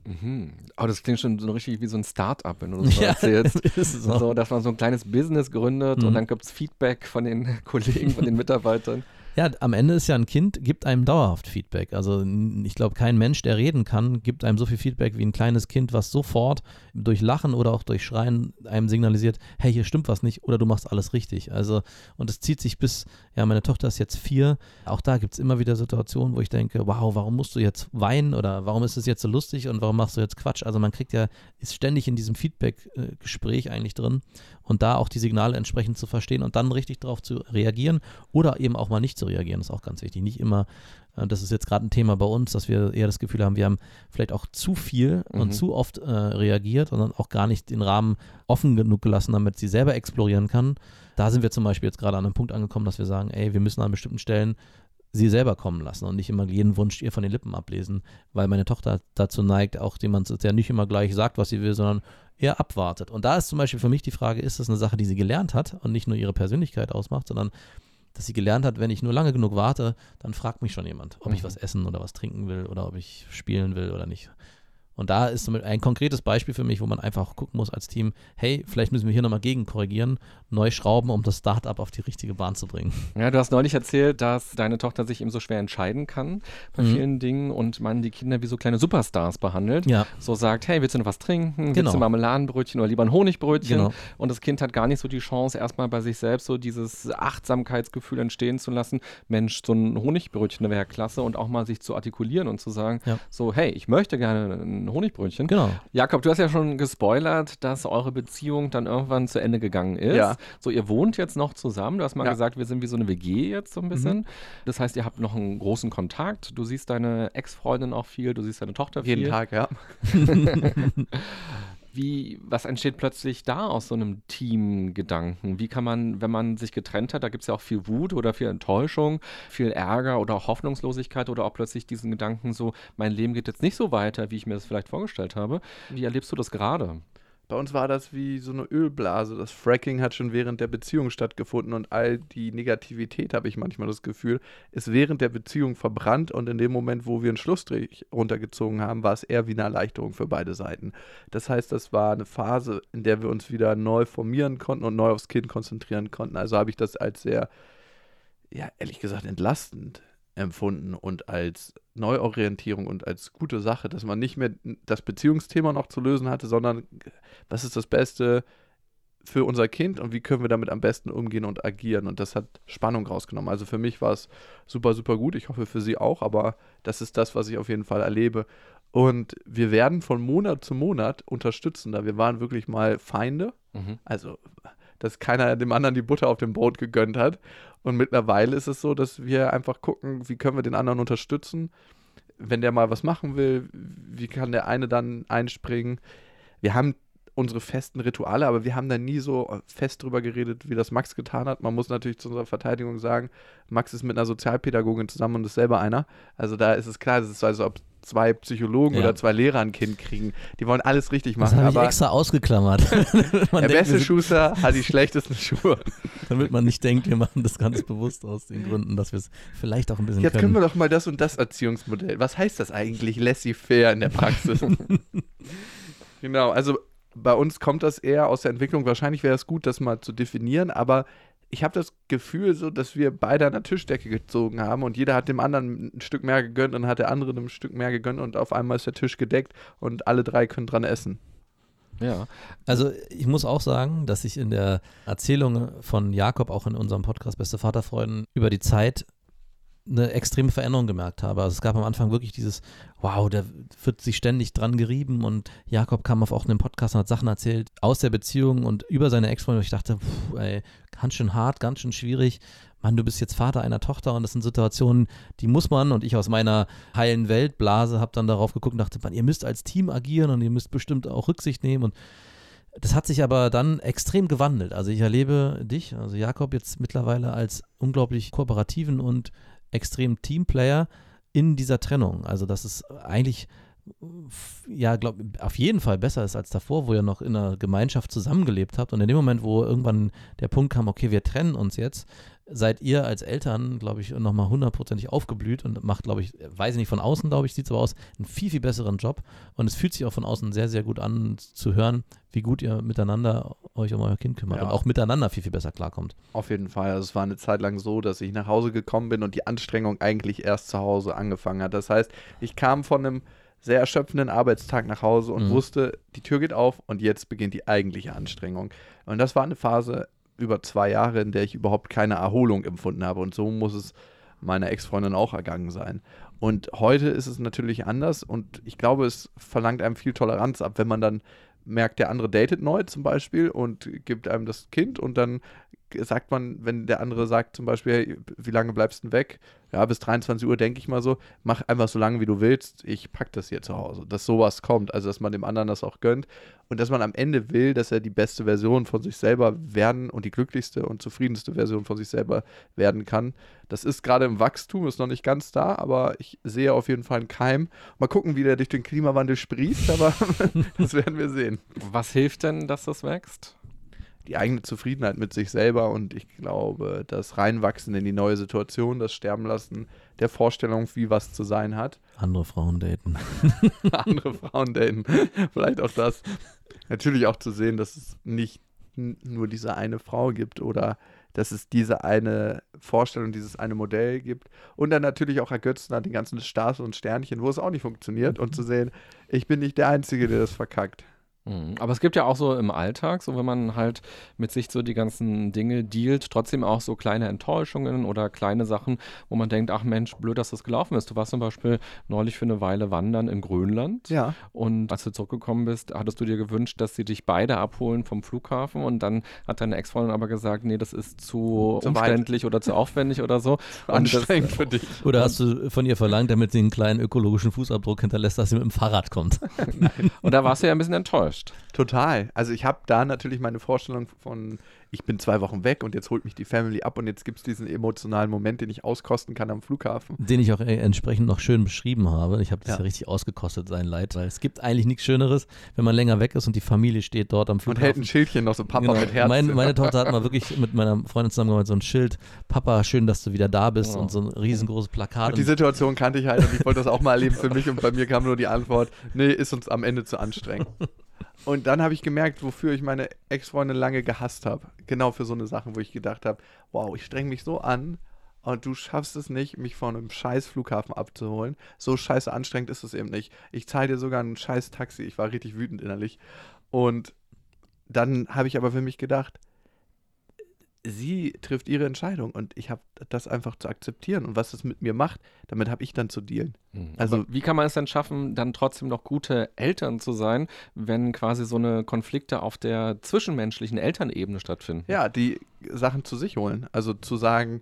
Mhm. Aber das klingt schon so richtig wie so ein Start-up, wenn du das [LAUGHS] so erzählst. [LAUGHS] ist es auch. So, dass man so ein kleines Business gründet Mhm. und dann gibt es Feedback von den [LAUGHS] Kollegen, von den Mitarbeitern. Ja, am Ende ist ja ein Kind, gibt einem dauerhaft Feedback. Also ich glaube, kein Mensch, der reden kann, gibt einem so viel Feedback wie ein kleines Kind, was sofort durch Lachen oder auch durch Schreien einem signalisiert, hey, hier stimmt was nicht oder du machst alles richtig. Also, und es zieht sich bis, ja, meine Tochter ist jetzt vier. Auch da gibt es immer wieder Situationen, wo ich denke, wow, warum musst du jetzt weinen oder warum ist es jetzt so lustig und warum machst du jetzt Quatsch? Also man kriegt ja, ist ständig in diesem Feedback-Gespräch eigentlich drin und da auch die Signale entsprechend zu verstehen und dann richtig darauf zu reagieren oder eben auch mal nicht zu reagieren, ist auch ganz wichtig. Nicht immer, äh, das ist jetzt gerade ein Thema bei uns, dass wir eher das Gefühl haben, wir haben vielleicht auch zu viel mhm. und zu oft äh, reagiert und dann auch gar nicht den Rahmen offen genug gelassen, damit sie selber explorieren kann. Da sind wir zum Beispiel jetzt gerade an einem Punkt angekommen, dass wir sagen, ey, wir müssen an bestimmten Stellen sie selber kommen lassen und nicht immer jeden Wunsch ihr von den Lippen ablesen, weil meine Tochter dazu neigt, auch jemand, der nicht immer gleich sagt, was sie will, sondern eher abwartet. Und da ist zum Beispiel für mich die Frage, ist das eine Sache, die sie gelernt hat und nicht nur ihre Persönlichkeit ausmacht, sondern dass sie gelernt hat, wenn ich nur lange genug warte, dann fragt mich schon jemand, ob mhm. ich was essen oder was trinken will oder ob ich spielen will oder nicht. Und da ist ein konkretes Beispiel für mich, wo man einfach gucken muss als Team, hey, vielleicht müssen wir hier nochmal gegenkorrigieren, neu schrauben, um das Startup auf die richtige Bahn zu bringen. Ja, du hast neulich erzählt, dass deine Tochter sich eben so schwer entscheiden kann bei mhm. vielen Dingen und man die Kinder wie so kleine Superstars behandelt. Ja. So sagt, hey, willst du noch was trinken? Genau. Willst du Marmeladenbrötchen oder lieber ein Honigbrötchen? Genau. Und das Kind hat gar nicht so die Chance, erstmal bei sich selbst so dieses Achtsamkeitsgefühl entstehen zu lassen. Mensch, so ein Honigbrötchen wäre klasse und auch mal sich zu artikulieren und zu sagen, ja. so, hey, ich möchte gerne ein ein Honigbrötchen. Genau. Jakob, du hast ja schon gespoilert, dass eure Beziehung dann irgendwann zu Ende gegangen ist. Ja. So, ihr wohnt jetzt noch zusammen. Du hast mal ja. gesagt, wir sind wie so eine WG jetzt so ein bisschen. Mhm. Das heißt, ihr habt noch einen großen Kontakt. Du siehst deine Ex-Freundin auch viel, du siehst deine Tochter viel. Jeden Tag, ja. [LAUGHS] [LAUGHS] Wie, was entsteht plötzlich da aus so einem Teamgedanken? Wie kann man, wenn man sich getrennt hat, da gibt es ja auch viel Wut oder viel Enttäuschung, viel Ärger oder auch Hoffnungslosigkeit oder auch plötzlich diesen Gedanken so, mein Leben geht jetzt nicht so weiter, wie ich mir das vielleicht vorgestellt habe. Wie erlebst du das gerade? Bei uns war das wie so eine Ölblase. Das Fracking hat schon während der Beziehung stattgefunden und all die Negativität, habe ich manchmal das Gefühl, ist während der Beziehung verbrannt und in dem Moment, wo wir einen Schlussstrich runtergezogen haben, war es eher wie eine Erleichterung für beide Seiten. Das heißt, das war eine Phase, in der wir uns wieder neu formieren konnten und neu aufs Kind konzentrieren konnten. Also habe ich das als sehr, ja, ehrlich gesagt, entlastend empfunden und als Neuorientierung und als gute Sache, dass man nicht mehr das Beziehungsthema noch zu lösen hatte, sondern was ist das Beste für unser Kind und wie können wir damit am besten umgehen und agieren. Und das hat Spannung rausgenommen. Also für mich war es super, super gut. Ich hoffe für Sie auch, aber das ist das, was ich auf jeden Fall erlebe. Und wir werden von Monat zu Monat unterstützender. Wir waren wirklich mal Feinde. Mhm. Also dass keiner dem anderen die Butter auf dem Brot gegönnt hat. Und mittlerweile ist es so, dass wir einfach gucken, wie können wir den anderen unterstützen. Wenn der mal was machen will, wie kann der eine dann einspringen? Wir haben unsere festen Rituale, aber wir haben da nie so fest drüber geredet, wie das Max getan hat. Man muss natürlich zu unserer Verteidigung sagen, Max ist mit einer Sozialpädagogin zusammen und ist selber einer. Also da ist es klar, das ist also, ob zwei Psychologen ja. oder zwei Lehrer ein Kind kriegen. Die wollen alles richtig machen. Das habe ich extra ausgeklammert. [LAUGHS] der beste Schuster hat die schlechtesten Schuhe. [LAUGHS] Damit man nicht denkt, wir machen das ganz bewusst aus den Gründen, dass wir es vielleicht auch ein bisschen Jetzt können. können wir doch mal das und das Erziehungsmodell. Was heißt das eigentlich laissez-faire in der Praxis? [LAUGHS] genau, also bei uns kommt das eher aus der Entwicklung. Wahrscheinlich wäre es gut, das mal zu definieren, aber ich habe das Gefühl so, dass wir beide an der Tischdecke gezogen haben und jeder hat dem anderen ein Stück mehr gegönnt und hat der andere ein Stück mehr gegönnt und auf einmal ist der Tisch gedeckt und alle drei können dran essen. Ja, also ich muss auch sagen, dass ich in der Erzählung von Jakob, auch in unserem Podcast Beste Vaterfreuden, über die Zeit eine extreme Veränderung gemerkt habe. Also es gab am Anfang wirklich dieses, wow, da wird sich ständig dran gerieben und Jakob kam auf auch einen Podcast und hat Sachen erzählt aus der Beziehung und über seine Ex-Freundin. Ich dachte, pff, ey, ganz schön hart, ganz schön schwierig. Mann, du bist jetzt Vater einer Tochter und das sind Situationen, die muss man und ich aus meiner heilen Weltblase habe dann darauf geguckt und dachte, man, ihr müsst als Team agieren und ihr müsst bestimmt auch Rücksicht nehmen und das hat sich aber dann extrem gewandelt. Also ich erlebe dich, also Jakob jetzt mittlerweile als unglaublich kooperativen und extrem Teamplayer in dieser Trennung. Also, dass es eigentlich ja, glaube auf jeden Fall besser ist als davor, wo ihr noch in einer Gemeinschaft zusammengelebt habt. Und in dem Moment, wo irgendwann der Punkt kam, okay, wir trennen uns jetzt, seid ihr als Eltern, glaube ich, nochmal hundertprozentig aufgeblüht und macht, glaube ich, weiß ich nicht, von außen, glaube ich, sieht es aber aus, einen viel, viel besseren Job. Und es fühlt sich auch von außen sehr, sehr gut an zu hören, wie gut ihr miteinander euch um euer Kind kümmert Ja. und auch miteinander viel, viel besser klarkommt. Auf jeden Fall. Also es war eine Zeit lang so, dass ich nach Hause gekommen bin und die Anstrengung eigentlich erst zu Hause angefangen hat. Das heißt, ich kam von einem sehr erschöpfenden Arbeitstag nach Hause und Mhm. wusste, die Tür geht auf und jetzt beginnt die eigentliche Anstrengung. Und das war eine Phase über zwei Jahre, in der ich überhaupt keine Erholung empfunden habe. Und so muss es meiner Ex-Freundin auch ergangen sein. Und heute ist es natürlich anders und ich glaube, es verlangt einem viel Toleranz ab, wenn man dann merkt, der andere datet neu zum Beispiel und gibt einem das Kind und dann sagt man, wenn der andere sagt zum Beispiel, wie lange bleibst du weg? Ja, bis 23 Uhr denke ich mal so, mach einfach so lange, wie du willst, ich pack das hier zu Hause. Dass sowas kommt, also dass man dem anderen das auch gönnt und dass man am Ende will, dass er die beste Version von sich selber werden und die glücklichste und zufriedenste Version von sich selber werden kann. Das ist gerade im Wachstum, ist noch nicht ganz da, aber ich sehe auf jeden Fall einen Keim. Mal gucken, wie der durch den Klimawandel sprießt, aber [LAUGHS] das werden wir sehen. Was hilft denn, dass das wächst? Die eigene Zufriedenheit mit sich selber und ich glaube, das Reinwachsen in die neue Situation, das Sterben lassen der Vorstellung, wie was zu sein hat. Andere Frauen daten. [LAUGHS] Andere Frauen daten, vielleicht auch das. Natürlich auch zu sehen, dass es nicht nur diese eine Frau gibt oder dass es diese eine Vorstellung, dieses eine Modell gibt. Und dann natürlich auch ergötzen an den ganzen Stars und Sternchen, wo es auch nicht funktioniert. Und zu sehen, ich bin nicht der Einzige, der das verkackt. Mhm. Aber es gibt ja auch so im Alltag, so wenn man halt mit sich so die ganzen Dinge dealt, trotzdem auch so kleine Enttäuschungen oder kleine Sachen, wo man denkt, ach Mensch, blöd, dass das gelaufen ist. Du warst zum Beispiel neulich für eine Weile wandern in Grönland Ja. und als du zurückgekommen bist, hattest du dir gewünscht, dass sie dich beide abholen vom Flughafen und dann hat deine Ex-Freundin aber gesagt, nee, das ist zu, Zu weit. umständlich oder zu aufwendig oder so. [LAUGHS] Und das- Anstrengend für dich. Oder hast du von ihr verlangt, damit sie einen kleinen ökologischen Fußabdruck hinterlässt, dass sie mit dem Fahrrad kommt? [LAUGHS] Und da warst du ja ein bisschen enttäuscht. Total. Also ich habe da natürlich meine Vorstellung von, ich bin zwei Wochen weg und jetzt holt mich die Family ab und jetzt gibt es diesen emotionalen Moment, den ich auskosten kann am Flughafen. Den ich auch äh, entsprechend noch schön beschrieben habe. Ich habe das ja. Ja. richtig ausgekostet, sein Leid, weil es gibt eigentlich nichts Schöneres, wenn man länger weg ist und die Familie steht dort am Und Flughafen. hält ein Schildchen noch so Papa Genau. mit Herz. Meine, meine Tochter hat mal [LAUGHS] wirklich mit meiner Freundin zusammen so ein Schild, Papa, schön, dass du wieder da bist Oh. und so ein riesengroßes Plakat. und die Situation kannte ich halt und ich wollte das auch mal erleben für mich und bei mir kam nur die Antwort, nee, ist uns am Ende zu anstrengend. [LAUGHS] Und dann habe ich gemerkt, wofür ich meine Ex-Freundin lange gehasst habe. Genau für so eine Sache, wo ich gedacht habe, wow, ich streng mich so an und du schaffst es nicht, mich von einem scheiß Flughafen abzuholen. So scheiße anstrengend ist es eben nicht. Ich zahle dir sogar ein scheiß Taxi. Ich war richtig wütend innerlich. Und dann habe ich aber für mich gedacht, sie trifft ihre Entscheidung und ich habe das einfach zu akzeptieren. Und was das mit mir macht, damit habe ich dann zu dealen. Also Also- wie kann man es denn schaffen, dann trotzdem noch gute Eltern zu sein, wenn quasi so eine Konflikte auf der zwischenmenschlichen Elternebene stattfinden? Ja, die Sachen zu sich holen. Also zu sagen,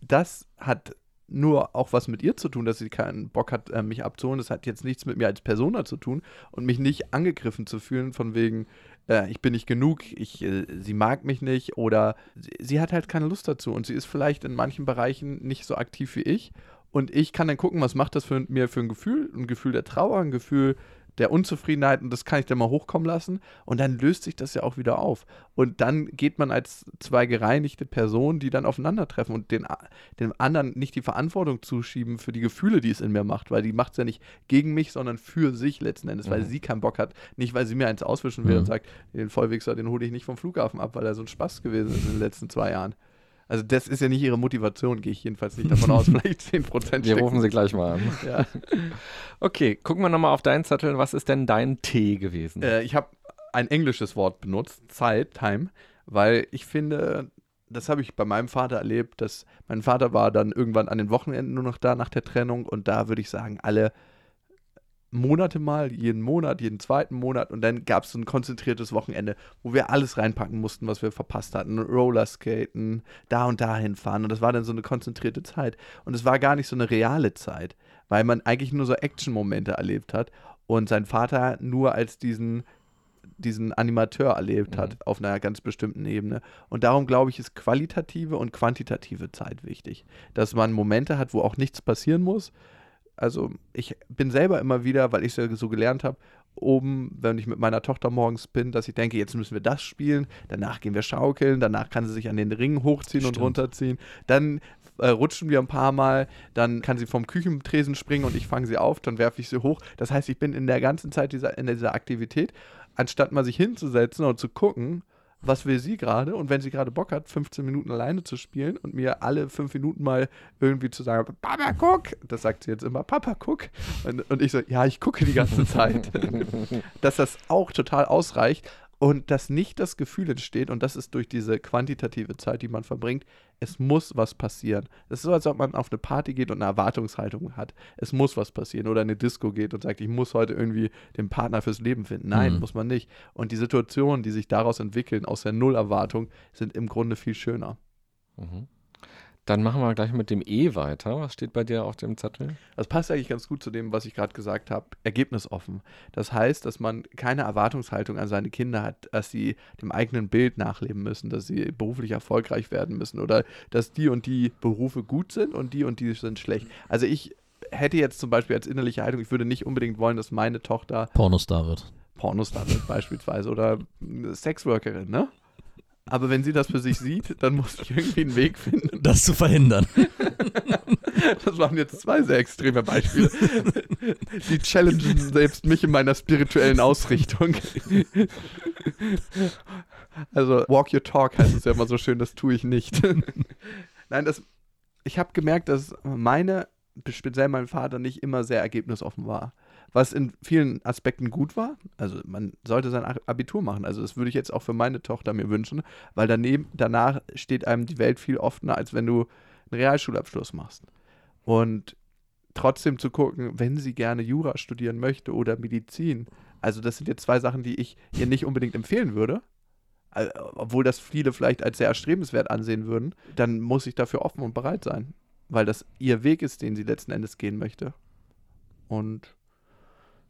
das hat nur auch was mit ihr zu tun, dass sie keinen Bock hat, äh, mich abzuholen. Das hat jetzt nichts mit mir als Persona zu tun und mich nicht angegriffen zu fühlen von wegen, äh, ich bin nicht genug, ich, äh, sie mag mich nicht oder sie, sie hat halt keine Lust dazu und sie ist vielleicht in manchen Bereichen nicht so aktiv wie ich. Und ich kann dann gucken, was macht das für mir für ein Gefühl, ein Gefühl der Trauer, ein Gefühl der Unzufriedenheit und das kann ich dann mal hochkommen lassen und dann löst sich das ja auch wieder auf. Und dann geht man als zwei gereinigte Personen, die dann aufeinandertreffen und den, dem anderen nicht die Verantwortung zuschieben für die Gefühle, die es in mir macht, weil die macht es ja nicht gegen mich, sondern für sich letzten Endes, weil Mhm. sie keinen Bock hat, nicht weil sie mir eins auswischen will Mhm. und sagt, den Vollwichser, den hole ich nicht vom Flughafen ab, weil er so ein Spaß gewesen ist in den letzten zwei Jahren. Also das ist ja nicht ihre Motivation, gehe ich jedenfalls nicht davon aus. [LAUGHS] Vielleicht 10% Wir stecken. rufen sie gleich mal an. [LAUGHS] Ja. [LAUGHS] Okay, gucken wir nochmal auf deinen Zettel. Was ist denn dein T gewesen? Äh, ich habe ein englisches Wort benutzt, Zeit, Time, weil ich finde, das habe ich bei meinem Vater erlebt, dass mein Vater war dann irgendwann an den Wochenenden nur noch da nach der Trennung und da würde ich sagen, alle Monate mal, jeden Monat, jeden zweiten Monat und dann gab es so ein konzentriertes Wochenende, wo wir alles reinpacken mussten, was wir verpasst hatten. Rollerskaten, da und da hinfahren und das war dann so eine konzentrierte Zeit und es war gar nicht so eine reale Zeit, weil man eigentlich nur so Action-Momente erlebt hat und sein Vater nur als diesen diesen Animateur erlebt hat auf einer ganz bestimmten Ebene. Und darum glaube ich, ist qualitative und quantitative Zeit wichtig. Dass man Momente hat, wo auch nichts passieren muss, also ich bin selber immer wieder, weil ich es ja so gelernt habe, oben, wenn ich mit meiner Tochter morgens bin, dass ich denke, jetzt müssen wir das spielen, danach gehen wir schaukeln, danach kann sie sich an den Ring hochziehen Stimmt. und runterziehen, dann äh, rutschen wir ein paar Mal, dann kann sie vom Küchentresen springen und ich fange sie auf, dann werfe ich sie hoch. Das heißt, ich bin in der ganzen Zeit dieser, in dieser Aktivität, anstatt mal sich hinzusetzen und zu gucken, was will sie gerade und wenn sie gerade Bock hat, 15 Minuten alleine zu spielen und mir alle fünf Minuten mal irgendwie zu sagen, Papa, guck, das sagt sie jetzt immer, Papa, guck. Und, und ich so, ja, ich gucke die ganze [LAUGHS] Zeit. [LAUGHS] Dass das auch total ausreicht und dass nicht das Gefühl entsteht, und das ist durch diese quantitative Zeit, die man verbringt, es muss was passieren. Es ist so, als ob man auf eine Party geht und eine Erwartungshaltung hat. Es muss was passieren. Oder in eine Disco geht und sagt, ich muss heute irgendwie den Partner fürs Leben finden. Nein, Mhm. muss man nicht. Und die Situationen, die sich daraus entwickeln, aus der Nullerwartung, sind im Grunde viel schöner. Mhm. Dann machen wir gleich mit dem E weiter. Was steht bei dir auf dem Zettel? Das passt eigentlich ganz gut zu dem, was ich gerade gesagt habe. Ergebnisoffen. Das heißt, dass man keine Erwartungshaltung an seine Kinder hat, dass sie dem eigenen Bild nachleben müssen, dass sie beruflich erfolgreich werden müssen oder dass die und die Berufe gut sind und die und die sind schlecht. Also ich hätte jetzt zum Beispiel als innerliche Haltung, ich würde nicht unbedingt wollen, dass meine Tochter Pornostar wird. Pornostar wird beispielsweise oder Sexworkerin, ne? Aber wenn sie das für sich sieht, dann muss ich irgendwie einen Weg finden, Das zu verhindern. [LAUGHS] Das waren jetzt zwei sehr extreme Beispiele. Die challengen selbst mich in meiner spirituellen Ausrichtung. Also, walk your talk heißt es ja immer so schön, das tue ich nicht. Nein, das, ich habe gemerkt, dass meine, speziell mein Vater, nicht immer sehr ergebnisoffen war. Was in vielen Aspekten gut war. Also, man sollte sein Abitur machen. Also, das würde ich jetzt auch für meine Tochter mir wünschen, weil daneben, danach steht einem die Welt viel offener, als wenn du einen Realschulabschluss machst. Und trotzdem zu gucken, wenn sie gerne Jura studieren möchte oder Medizin. Also das sind jetzt zwei Sachen, die ich ihr nicht unbedingt empfehlen würde. Obwohl das viele vielleicht als sehr erstrebenswert ansehen würden, dann muss ich dafür offen und bereit sein. Weil das ihr Weg ist, den sie letzten Endes gehen möchte. Und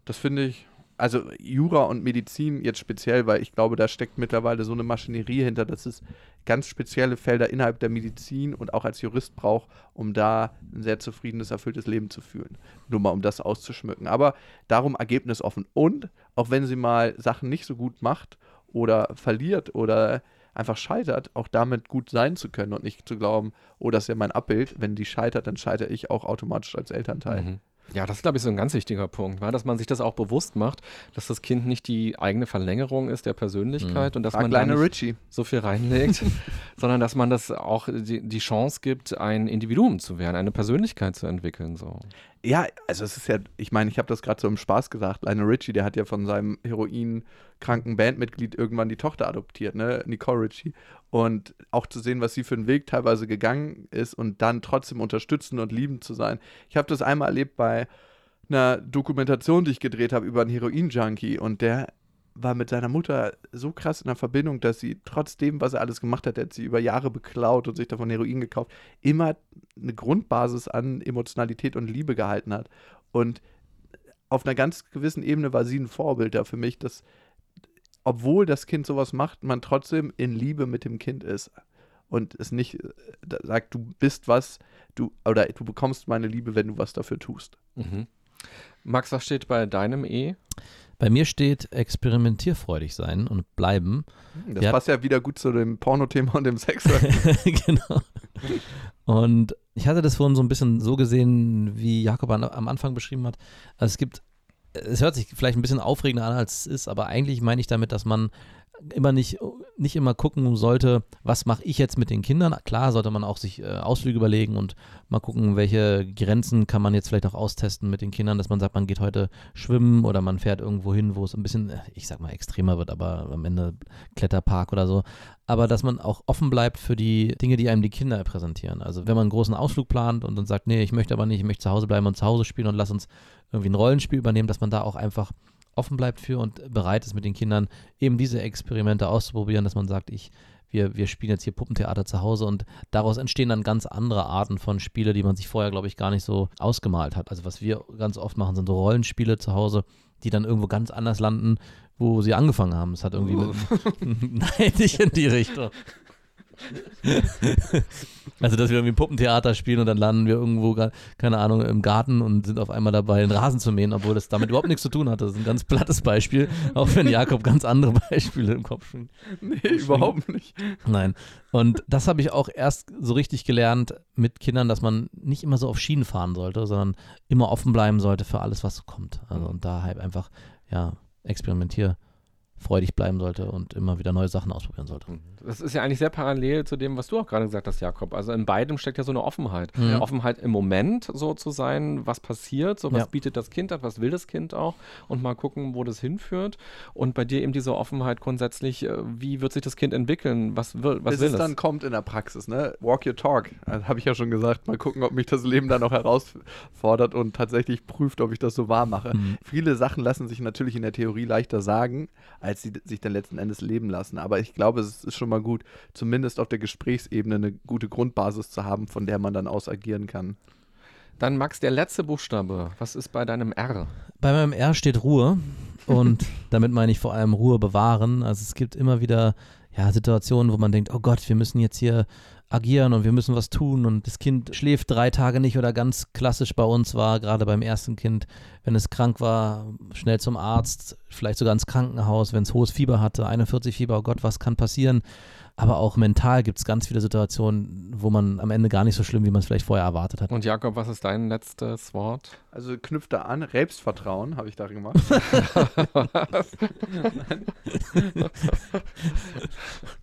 das finde ich, also Jura und Medizin jetzt speziell, weil ich glaube, da steckt mittlerweile so eine Maschinerie hinter, dass es ganz spezielle Felder innerhalb der Medizin und auch als Jurist braucht, um da ein sehr zufriedenes, erfülltes Leben zu führen. Nur mal, um das auszuschmücken. Aber darum ergebnisoffen. Und auch wenn sie mal Sachen nicht so gut macht oder verliert oder einfach scheitert, auch damit gut sein zu können und nicht zu glauben, oh, das ist ja mein Abbild. Wenn die scheitert, dann scheitere ich auch automatisch als Elternteil. Mhm. Ja, das ist, glaube ich, so ein ganz wichtiger Punkt, wa? dass man sich das auch bewusst macht, dass das Kind nicht die eigene Verlängerung ist der Persönlichkeit und dass Frag man da nicht Richie. so viel reinlegt, [LAUGHS] sondern dass man das auch die, die Chance gibt, ein Individuum zu werden, eine Persönlichkeit zu entwickeln. So. Ja, also es ist ja, ich meine, ich habe das gerade so im Spaß gesagt. Lionel Richie, der hat ja von seinem heroinkranken Bandmitglied irgendwann die Tochter adoptiert, ne, Nicole Richie. Und auch zu sehen, was sie für einen Weg teilweise gegangen ist und dann trotzdem unterstützen und liebend zu sein. Ich habe das einmal erlebt bei einer Dokumentation, die ich gedreht habe über einen Heroin-Junkie und der war mit seiner Mutter so krass in der Verbindung, dass sie trotzdem, was er alles gemacht hat, er hat sie über Jahre beklaut und sich davon Heroin gekauft, immer eine Grundbasis an Emotionalität und Liebe gehalten hat. Und auf einer ganz gewissen Ebene war sie ein Vorbild da für mich, dass obwohl das Kind sowas macht, man trotzdem in Liebe mit dem Kind ist und es nicht sagt, du bist was, du oder du bekommst meine Liebe, wenn du was dafür tust. Mhm. Max, was steht bei deinem E? Bei mir steht experimentierfreudig sein und bleiben. Das Ja. passt ja wieder gut zu dem Pornothema und dem Sex. [LAUGHS] genau. Und ich hatte das vorhin so ein bisschen so gesehen, wie Jakob an, am Anfang beschrieben hat. Also es gibt, es hört sich vielleicht ein bisschen aufregender an, als es ist, aber eigentlich meine ich damit, dass man immer nicht, nicht immer gucken sollte, was mache ich jetzt mit den Kindern. Klar sollte man auch sich äh, Ausflüge überlegen und mal gucken, welche Grenzen kann man jetzt vielleicht auch austesten mit den Kindern, dass man sagt, man geht heute schwimmen oder man fährt irgendwo hin, wo es ein bisschen, äh, ich sag mal, extremer wird, aber am Ende Kletterpark oder so. Aber dass man auch offen bleibt für die Dinge, die einem die Kinder präsentieren. Also wenn man einen großen Ausflug plant und dann sagt, nee, ich möchte aber nicht, ich möchte zu Hause bleiben und zu Hause spielen und lass uns irgendwie ein Rollenspiel übernehmen, dass man da auch einfach offen bleibt für und bereit ist mit den Kindern eben diese Experimente auszuprobieren, dass man sagt, ich, wir, wir spielen jetzt hier Puppentheater zu Hause und daraus entstehen dann ganz andere Arten von Spiele, die man sich vorher, glaube ich, gar nicht so ausgemalt hat. Also was wir ganz oft machen, sind so Rollenspiele zu Hause, die dann irgendwo ganz anders landen, wo sie angefangen haben. Es hat irgendwie mit, [LAUGHS] nein, nicht in die Richtung. [LAUGHS] also, dass wir irgendwie ein Puppentheater spielen und dann landen wir irgendwo, keine Ahnung, im Garten und sind auf einmal dabei, den Rasen zu mähen, obwohl das damit überhaupt nichts zu tun hatte. Das ist ein ganz plattes Beispiel, auch wenn Jakob ganz andere [LAUGHS] Beispiele im Kopf schwingt. Nee, überhaupt nicht. Nein. Und das habe ich auch erst so richtig gelernt mit Kindern, dass man nicht immer so auf Schienen fahren sollte, sondern immer offen bleiben sollte für alles, was so kommt. Also und da halt einfach, ja, experimentier freudig bleiben sollte und immer wieder neue Sachen ausprobieren sollte. Mhm. Das ist ja eigentlich sehr parallel zu dem, was du auch gerade gesagt hast, Jakob. Also in beidem steckt ja so eine Offenheit. Mhm. Offenheit im Moment so zu sein, was passiert, so was ja. bietet das Kind hat, was will das Kind auch und mal gucken, wo das hinführt. Und bei dir eben diese Offenheit grundsätzlich, äh, wie wird sich das Kind entwickeln, was will, was Bis will es dann kommt in der Praxis, ne? Walk your talk, also, habe ich ja schon gesagt. Mal gucken, ob mich das Leben dann auch herausfordert und tatsächlich prüft, ob ich das so wahr mache. Mhm. Viele Sachen lassen sich natürlich in der Theorie leichter sagen, als sie sich dann letzten Endes leben lassen. Aber ich glaube, es ist schon mal gut, zumindest auf der Gesprächsebene eine gute Grundbasis zu haben, von der man dann aus agieren kann. Dann Max, der letzte Buchstabe. Was ist bei deinem R? Bei meinem R steht Ruhe. [LAUGHS] Und damit meine ich vor allem Ruhe bewahren. Also es gibt immer wieder ja, Situationen, wo man denkt, oh Gott, wir müssen jetzt hier agieren und wir müssen was tun und das Kind schläft drei Tage nicht oder ganz klassisch bei uns war, gerade beim ersten Kind, wenn es krank war, schnell zum Arzt, vielleicht sogar ins Krankenhaus, wenn es hohes Fieber hatte, 41 Fieber, oh Gott, was kann passieren? Aber auch mental gibt es ganz viele Situationen, wo man am Ende gar nicht so schlimm, wie man es vielleicht vorher erwartet hat. Und Jakob, was ist dein letztes Wort? Also knüpft da an, Rebsvertrauen habe ich darin gemacht. [LAUGHS] [LAUGHS] [LAUGHS]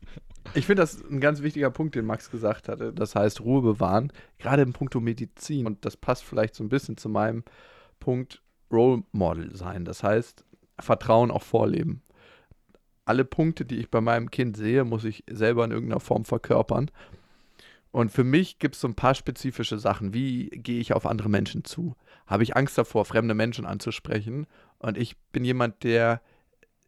Ich finde das ein ganz wichtiger Punkt, den Max gesagt hatte. Das heißt, Ruhe bewahren, gerade im Punkto Medizin. Und das passt vielleicht so ein bisschen zu meinem Punkt Role Model sein. Das heißt, Vertrauen auch vorleben. Alle Punkte, die ich bei meinem Kind sehe, muss ich selber in irgendeiner Form verkörpern. Und für mich gibt es so ein paar spezifische Sachen. Wie gehe ich auf andere Menschen zu? Habe ich Angst davor, fremde Menschen anzusprechen? Und ich bin jemand, der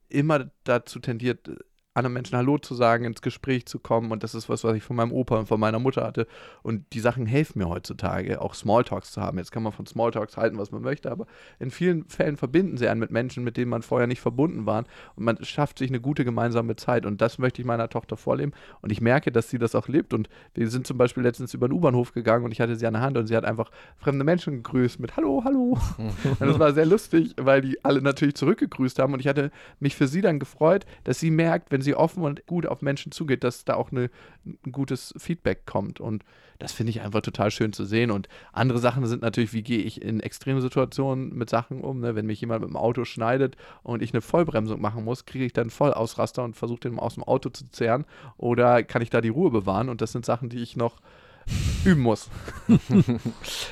immer dazu tendiert, anderen Menschen Hallo zu sagen, ins Gespräch zu kommen. Und das ist was, was ich von meinem Opa und von meiner Mutter hatte. Und die Sachen helfen mir heutzutage, auch Smalltalks zu haben. Jetzt kann man von Smalltalks halten, was man möchte, aber in vielen Fällen verbinden sie einen mit Menschen, mit denen man vorher nicht verbunden war. Und man schafft sich eine gute gemeinsame Zeit. Und das möchte ich meiner Tochter vorleben. Und ich merke, dass sie das auch lebt. Und wir sind zum Beispiel letztens über den U-Bahnhof gegangen und ich hatte sie an der Hand und sie hat einfach fremde Menschen gegrüßt mit Hallo, Hallo. [LAUGHS] und das war sehr lustig, weil die alle natürlich zurückgegrüßt haben. Und ich hatte mich für sie dann gefreut, dass sie merkt, wenn wenn sie offen und gut auf Menschen zugeht, dass da auch eine, ein gutes Feedback kommt. Und das finde ich einfach total schön zu sehen. Und andere Sachen sind natürlich, wie gehe ich in extremen Situationen mit Sachen um. Ne? Wenn mich jemand mit dem Auto schneidet und ich eine Vollbremsung machen muss, kriege ich dann Vollausraster und versuche den aus dem Auto zu zehren. Oder kann ich da die Ruhe bewahren? Und das sind Sachen, die ich noch üben muss. [LAUGHS]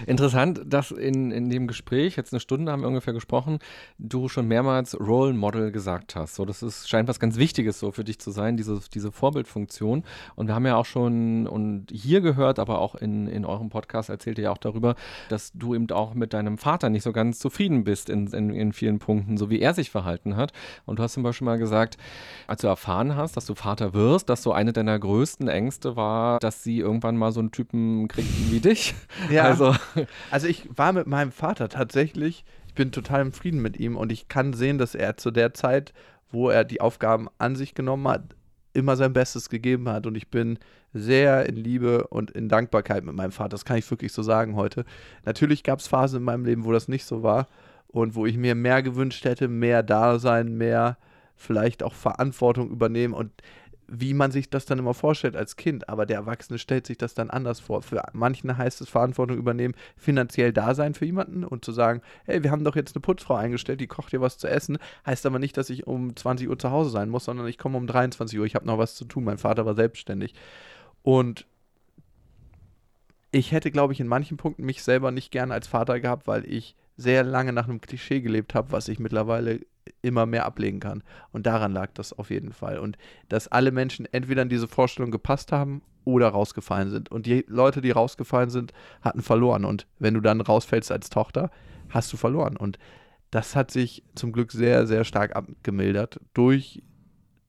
Interessant, dass in, in dem Gespräch, jetzt eine Stunde haben wir ungefähr gesprochen, du schon mehrmals Role Model gesagt hast. So, das ist, scheint was ganz Wichtiges so für dich zu sein, diese, diese Vorbildfunktion. Und wir haben ja auch schon und hier gehört, aber auch in, in eurem Podcast erzählt ihr ja auch darüber, dass du eben auch mit deinem Vater nicht so ganz zufrieden bist in, in, in vielen Punkten, so wie er sich verhalten hat. Und du hast zum Beispiel mal gesagt, als du erfahren hast, dass du Vater wirst, dass so eine deiner größten Ängste war, dass sie irgendwann mal so einen Typen kriegt wie dich. [LAUGHS] Ja. Also. also ich war mit meinem Vater tatsächlich, ich bin total im Frieden mit ihm und ich kann sehen, dass er zu der Zeit, wo er die Aufgaben an sich genommen hat, immer sein Bestes gegeben hat und ich bin sehr in Liebe und in Dankbarkeit mit meinem Vater. Das kann ich wirklich so sagen heute. Natürlich gab es Phasen in meinem Leben, wo das nicht so war und wo ich mir mehr gewünscht hätte, mehr Dasein, mehr vielleicht auch Verantwortung übernehmen und wie man sich das dann immer vorstellt als Kind, aber der Erwachsene stellt sich das dann anders vor. Für manchen heißt es Verantwortung übernehmen, finanziell da sein für jemanden und zu sagen, hey, wir haben doch jetzt eine Putzfrau eingestellt, die kocht dir was zu essen, heißt aber nicht, dass ich um 20 Uhr zu Hause sein muss, sondern ich komme um 23 Uhr, ich habe noch was zu tun. Mein Vater war selbstständig. Und ich hätte, glaube ich, in manchen Punkten mich selber nicht gerne als Vater gehabt, weil ich sehr lange nach einem Klischee gelebt habe, was ich mittlerweile immer mehr ablegen kann. Und daran lag das auf jeden Fall. Und dass alle Menschen entweder in diese Vorstellung gepasst haben oder rausgefallen sind. Und die Leute, die rausgefallen sind, hatten verloren. Und wenn du dann rausfällst als Tochter, hast du verloren. Und das hat sich zum Glück sehr, sehr stark abgemildert durch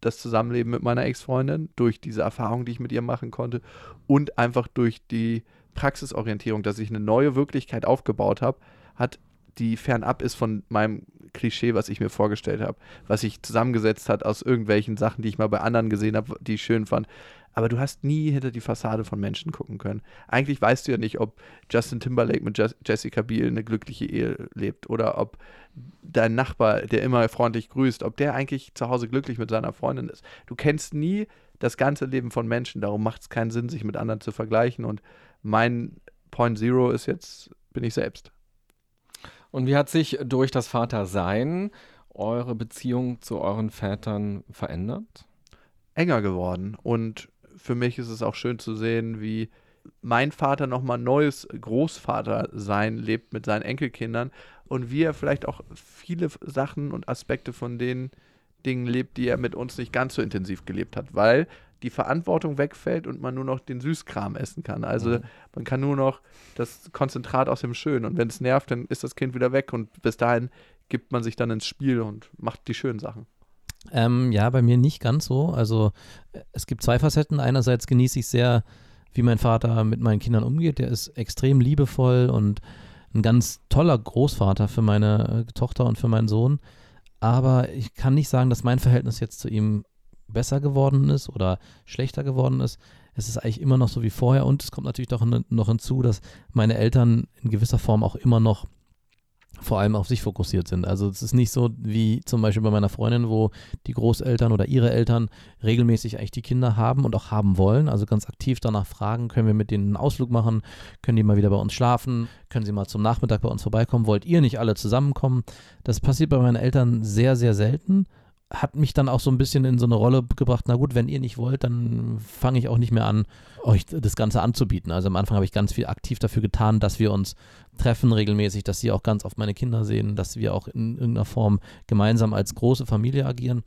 das Zusammenleben mit meiner Ex-Freundin, durch diese Erfahrung, die ich mit ihr machen konnte und einfach durch die Praxisorientierung, dass ich eine neue Wirklichkeit aufgebaut habe, hat die fernab ist von meinem Klischee, was ich mir vorgestellt habe, was sich zusammengesetzt hat aus irgendwelchen Sachen, die ich mal bei anderen gesehen habe, die ich schön fand. Aber du hast nie hinter die Fassade von Menschen gucken können. Eigentlich weißt du ja nicht, ob Justin Timberlake mit Jessica Biel eine glückliche Ehe lebt oder ob dein Nachbar, der immer freundlich grüßt, ob der eigentlich zu Hause glücklich mit seiner Freundin ist. Du kennst nie das ganze Leben von Menschen, darum macht es keinen Sinn, sich mit anderen zu vergleichen. Und mein Point Zero ist jetzt, bin ich selbst. Und wie hat sich durch das Vatersein eure Beziehung zu euren Vätern verändert? Enger geworden. Und für mich ist es auch schön zu sehen, wie mein Vater nochmal neues Großvatersein lebt mit seinen Enkelkindern und wie er vielleicht auch viele Sachen und Aspekte von den Dingen lebt, die er mit uns nicht ganz so intensiv gelebt hat, weil die Verantwortung wegfällt und man nur noch den Süßkram essen kann. Also mhm. man kann nur noch das Konzentrat aus dem Schönen und wenn es nervt, dann ist das Kind wieder weg und bis dahin gibt man sich dann ins Spiel und macht die schönen Sachen. Ähm, ja, bei mir nicht ganz so. Also äh, es gibt zwei Facetten. Einerseits genieße ich sehr, wie mein Vater mit meinen Kindern umgeht. Der ist extrem liebevoll und ein ganz toller Großvater für meine äh, Tochter und für meinen Sohn. Aber ich kann nicht sagen, dass mein Verhältnis jetzt zu ihm besser geworden ist oder schlechter geworden ist. Es ist eigentlich immer noch so wie vorher und es kommt natürlich doch noch hinzu, dass meine Eltern in gewisser Form auch immer noch vor allem auf sich fokussiert sind. Also es ist nicht so wie zum Beispiel bei meiner Freundin, wo die Großeltern oder ihre Eltern regelmäßig eigentlich die Kinder haben und auch haben wollen. Also ganz aktiv danach fragen, können wir mit denen einen Ausflug machen, können die mal wieder bei uns schlafen, können sie mal zum Nachmittag bei uns vorbeikommen, wollt ihr nicht alle zusammenkommen? Das passiert bei meinen Eltern sehr, sehr selten hat mich dann auch so ein bisschen in so eine Rolle gebracht, na gut, wenn ihr nicht wollt, dann fange ich auch nicht mehr an, euch das Ganze anzubieten. Also am Anfang habe ich ganz viel aktiv dafür getan, dass wir uns treffen regelmäßig, dass sie auch ganz oft meine Kinder sehen, dass wir auch in irgendeiner Form gemeinsam als große Familie agieren.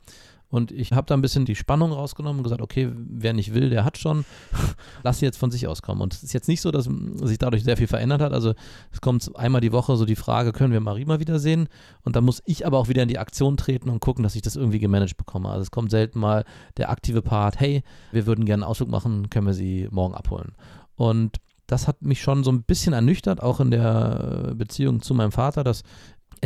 Und ich habe da ein bisschen die Spannung rausgenommen und gesagt, okay, wer nicht will, der hat schon. [LAUGHS] Lass sie jetzt von sich auskommen. Und es ist jetzt nicht so, dass sich dadurch sehr viel verändert hat. Also es kommt einmal die Woche so die Frage, können wir Marie mal wiedersehen? Und dann muss ich aber auch wieder in die Aktion treten und gucken, dass ich das irgendwie gemanagt bekomme. Also es kommt selten mal der aktive Part, hey, wir würden gerne einen Ausflug machen, können wir sie morgen abholen. Und das hat mich schon so ein bisschen ernüchtert, auch in der Beziehung zu meinem Vater, dass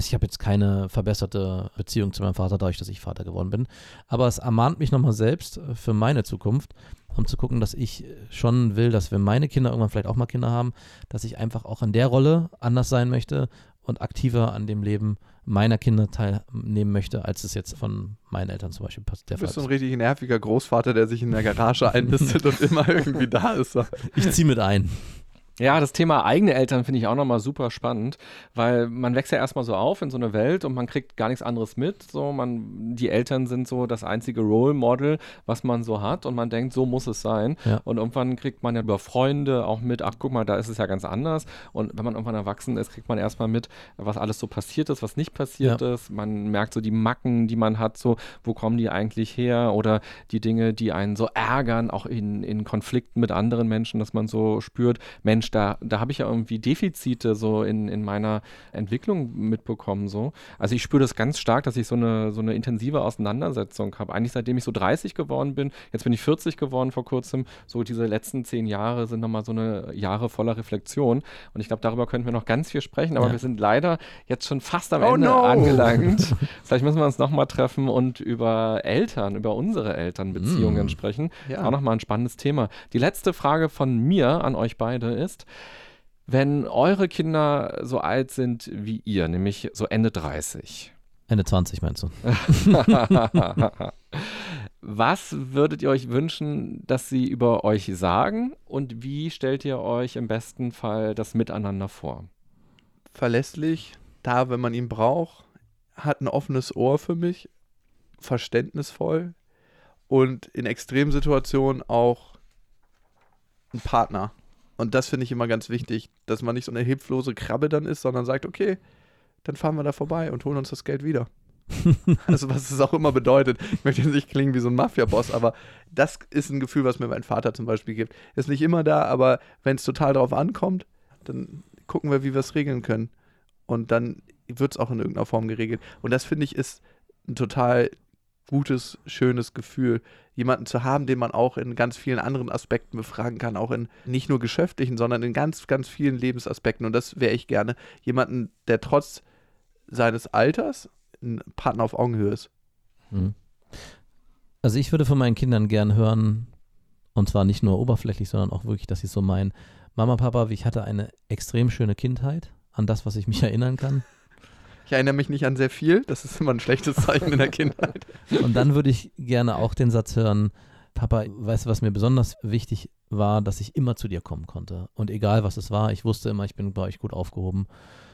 ich habe jetzt keine verbesserte Beziehung zu meinem Vater, dadurch, dass ich Vater geworden bin. Aber es ermahnt mich nochmal selbst äh, für meine Zukunft, um zu gucken, dass ich schon will, dass wenn meine Kinder irgendwann vielleicht auch mal Kinder haben, dass ich einfach auch in der Rolle anders sein möchte und aktiver an dem Leben meiner Kinder teilnehmen möchte, als es jetzt von meinen Eltern zum Beispiel der Fall ist. Du bist so ein richtig nerviger Großvater, der sich in der Garage einnistet und immer irgendwie da ist. Ich ziehe mit ein. Ja, das Thema eigene Eltern finde ich auch nochmal super spannend, weil man wächst ja erstmal so auf in so eine Welt und man kriegt gar nichts anderes mit. So, man, die Eltern sind so das einzige Role Model, was man so hat und man denkt, so muss es sein. Ja. Und irgendwann kriegt man ja über Freunde auch mit, ach guck mal, da ist es ja ganz anders. Und wenn man irgendwann erwachsen ist, kriegt man erstmal mit, was alles so passiert ist, was nicht passiert ja. ist. Man merkt so die Macken, die man hat, so, wo kommen die eigentlich her? Oder die Dinge, die einen so ärgern, auch in, in Konflikten mit anderen Menschen, dass man so spürt, Mensch, Mensch, da, da habe ich ja irgendwie Defizite so in, in meiner Entwicklung mitbekommen. So. Also ich spüre das ganz stark, dass ich so eine, so eine intensive Auseinandersetzung habe. Eigentlich seitdem ich so 30 geworden bin, jetzt bin ich 40 geworden vor kurzem, so diese letzten zehn Jahre sind nochmal so eine Jahre voller Reflexion. Und ich glaube, darüber könnten wir noch ganz viel sprechen, aber ja. wir sind leider jetzt schon fast am oh Ende no. angelangt. [LAUGHS] Vielleicht müssen wir uns nochmal treffen und über Eltern, über unsere Elternbeziehungen mm. sprechen. Ja. Auch nochmal ein spannendes Thema. Die letzte Frage von mir an euch beide ist, ist, wenn eure Kinder so alt sind wie ihr, nämlich so Ende 30. Ende 20 meinst du? [LAUGHS] Was würdet ihr euch wünschen, dass sie über euch sagen und wie stellt ihr euch im besten Fall das Miteinander vor? Verlässlich, da, wenn man ihn braucht, hat ein offenes Ohr für mich, verständnisvoll und in Extremsituationen auch ein Partner. Und das finde ich immer ganz wichtig, dass man nicht so eine hilflose Krabbe dann ist, sondern sagt, okay, dann fahren wir da vorbei und holen uns das Geld wieder. [LAUGHS] also was es auch immer bedeutet. Ich möchte jetzt nicht klingen wie so ein Mafia-Boss, aber das ist ein Gefühl, was mir mein Vater zum Beispiel gibt. Ist nicht immer da, aber wenn es total darauf ankommt, dann gucken wir, wie wir es regeln können. Und dann wird es auch in irgendeiner Form geregelt. Und das finde ich ist ein total gutes, schönes Gefühl, jemanden zu haben, den man auch in ganz vielen anderen Aspekten befragen kann, auch in nicht nur geschäftlichen, sondern in ganz, ganz vielen Lebensaspekten. Und das wäre ich gerne. Jemanden, der trotz seines Alters ein Partner auf Augenhöhe ist. Mhm. Also ich würde von meinen Kindern gern hören, und zwar nicht nur oberflächlich, sondern auch wirklich, dass sie so meinen, Mama, Papa, ich hatte eine extrem schöne Kindheit, an das, was ich mich [LAUGHS] erinnern kann. Ich erinnere mich nicht an sehr viel, das ist immer ein schlechtes Zeichen in der Kindheit. [LAUGHS] Und dann würde ich gerne auch den Satz hören, Papa, weißt du, was mir besonders wichtig war, dass ich immer zu dir kommen konnte. Und egal was es war, ich wusste immer, ich bin bei euch gut aufgehoben.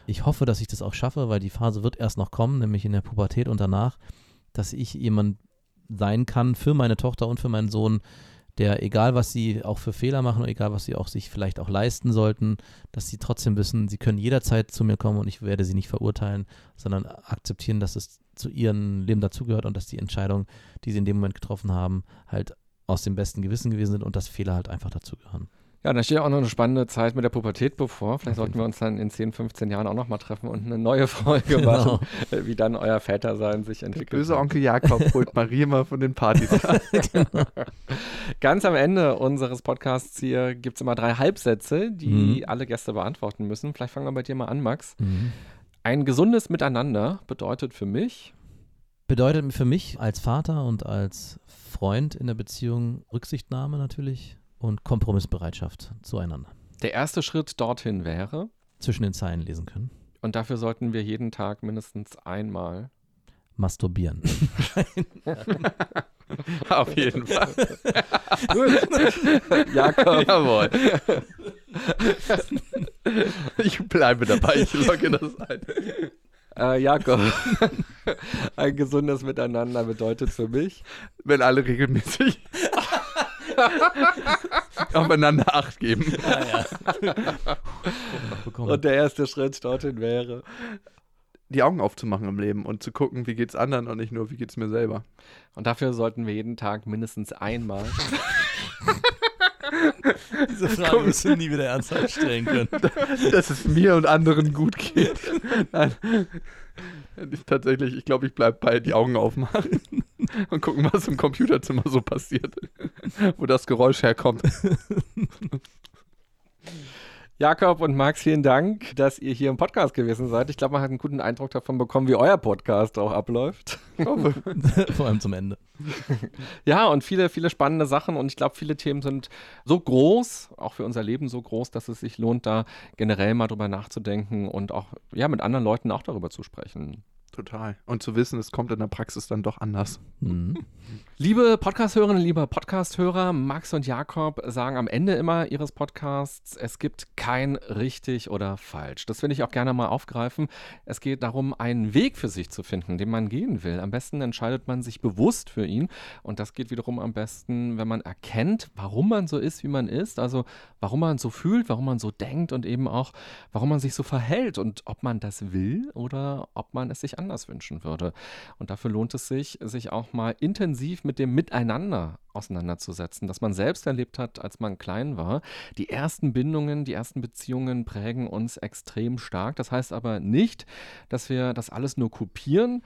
Ich hoffe, dass ich das auch schaffe, weil die Phase wird erst noch kommen, nämlich in der Pubertät und danach, dass ich jemand sein kann für meine Tochter und für meinen Sohn, der, egal was sie auch für Fehler machen egal was sie auch sich vielleicht auch leisten sollten, dass sie trotzdem wissen, sie können jederzeit zu mir kommen und ich werde sie nicht verurteilen, sondern akzeptieren, dass es zu ihrem Leben dazugehört und dass die Entscheidungen, die sie in dem Moment getroffen haben, halt aus dem besten Gewissen gewesen sind und dass Fehler halt einfach dazugehören. Ja, da steht auch noch eine spannende Zeit mit der Pubertät bevor. Vielleicht sollten wir uns dann in 10, 15 Jahren auch nochmal treffen und eine neue [LAUGHS] Folge genau. machen, wie dann euer Vätersein sich entwickelt. Der böse Onkel Jakob holt [LAUGHS] Marie mal von den Partys. [LAUGHS] genau. Ganz am Ende unseres Podcasts hier gibt es immer drei Halbsätze, die mhm. alle Gäste beantworten müssen. Vielleicht fangen wir bei dir mal an, Max. Mhm. Ein gesundes Miteinander bedeutet für mich. Bedeutet für mich als Vater und als Freund in der Beziehung Rücksichtnahme natürlich und Kompromissbereitschaft zueinander. Der erste Schritt dorthin wäre? Zwischen den Zeilen lesen können. Und dafür sollten wir jeden Tag mindestens einmal masturbieren. [LAUGHS] Auf jeden Fall. Jakob. Jawohl. Ich bleibe dabei, ich logge das ein. Äh, Jakob, ein gesundes Miteinander bedeutet für mich, wenn alle regelmäßig [LAUGHS] aufeinander Acht geben. Ja, [LAUGHS] ja. und der erste Schritt dorthin wäre, die Augen aufzumachen im Leben und zu gucken, wie geht's anderen und nicht nur, wie geht's mir selber. Und dafür sollten wir jeden Tag mindestens einmal. [LAUGHS] Diese Frage wirst du nie wieder ernsthaft stellen können. Dass es mir und anderen gut geht. Nein. Ich, tatsächlich, ich glaube, ich bleibe bei die Augen aufmachen [LAUGHS] und gucken, was im Computerzimmer so passiert, [LAUGHS] wo das Geräusch herkommt. [LAUGHS] Jakob und Max, vielen Dank, dass ihr hier im Podcast gewesen seid. Ich glaube, man hat einen guten Eindruck davon bekommen, wie euer Podcast auch abläuft. Vor allem zum Ende. Ja, und viele, viele spannende Sachen. Und ich glaube, viele Themen sind so groß, auch für unser Leben so groß, dass es sich lohnt, da generell mal drüber nachzudenken und auch ja, mit anderen Leuten auch darüber zu sprechen. Total. Und zu wissen, es kommt in der Praxis dann doch anders. Mhm. [LAUGHS] Liebe Podcast-Hörerinnen, lieber Podcast-Hörer, Max und Jakob sagen am Ende immer ihres Podcasts, es gibt kein richtig oder falsch. Das will ich auch gerne mal aufgreifen. Es geht darum, einen Weg für sich zu finden, den man gehen will. Am besten entscheidet man sich bewusst für ihn. Und das geht wiederum am besten, wenn man erkennt, warum man so ist, wie man ist. Also warum man so fühlt, warum man so denkt und eben auch, warum man sich so verhält und ob man das will oder ob man es sich anders wünschen würde. Und dafür lohnt es sich, sich auch mal intensiv mit dem Miteinander auseinanderzusetzen, das man selbst erlebt hat, als man klein war. Die ersten Bindungen, die ersten Beziehungen prägen uns extrem stark. Das heißt aber nicht, dass wir das alles nur kopieren,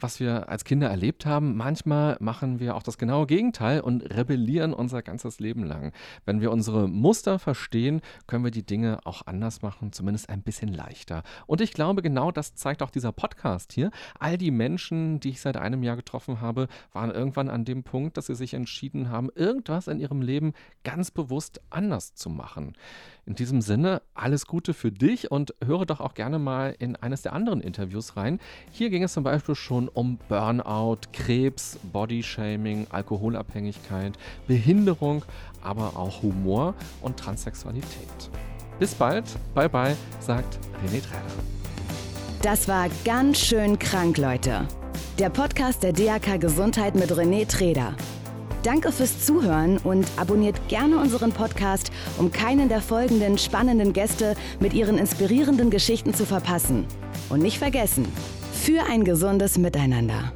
was wir als Kinder erlebt haben. Manchmal machen wir auch das genaue Gegenteil und rebellieren unser ganzes Leben lang. Wenn wir unsere Muster verstehen, können wir die Dinge auch anders machen, zumindest ein bisschen leichter. Und ich glaube, genau das zeigt auch dieser Podcast hier. All die Menschen, die ich seit einem Jahr getroffen habe, waren irgendwann an dem Punkt, dass sie sich entschieden haben, irgendwas in ihrem Leben ganz bewusst anders zu machen. In diesem Sinne, alles Gute für dich und höre doch auch gerne mal in eines der anderen Interviews rein. Hier ging es zum Beispiel schon um Burnout, Krebs, Bodyshaming, Alkoholabhängigkeit, Behinderung, aber auch Humor und Transsexualität. Bis bald, bye bye, sagt René Träder. Das war ganz schön krank, Leute. Der Podcast der DAK Gesundheit mit René Träder. Danke fürs Zuhören und abonniert gerne unseren Podcast, um keinen der folgenden spannenden Gäste mit ihren inspirierenden Geschichten zu verpassen. Und nicht vergessen, für ein gesundes Miteinander.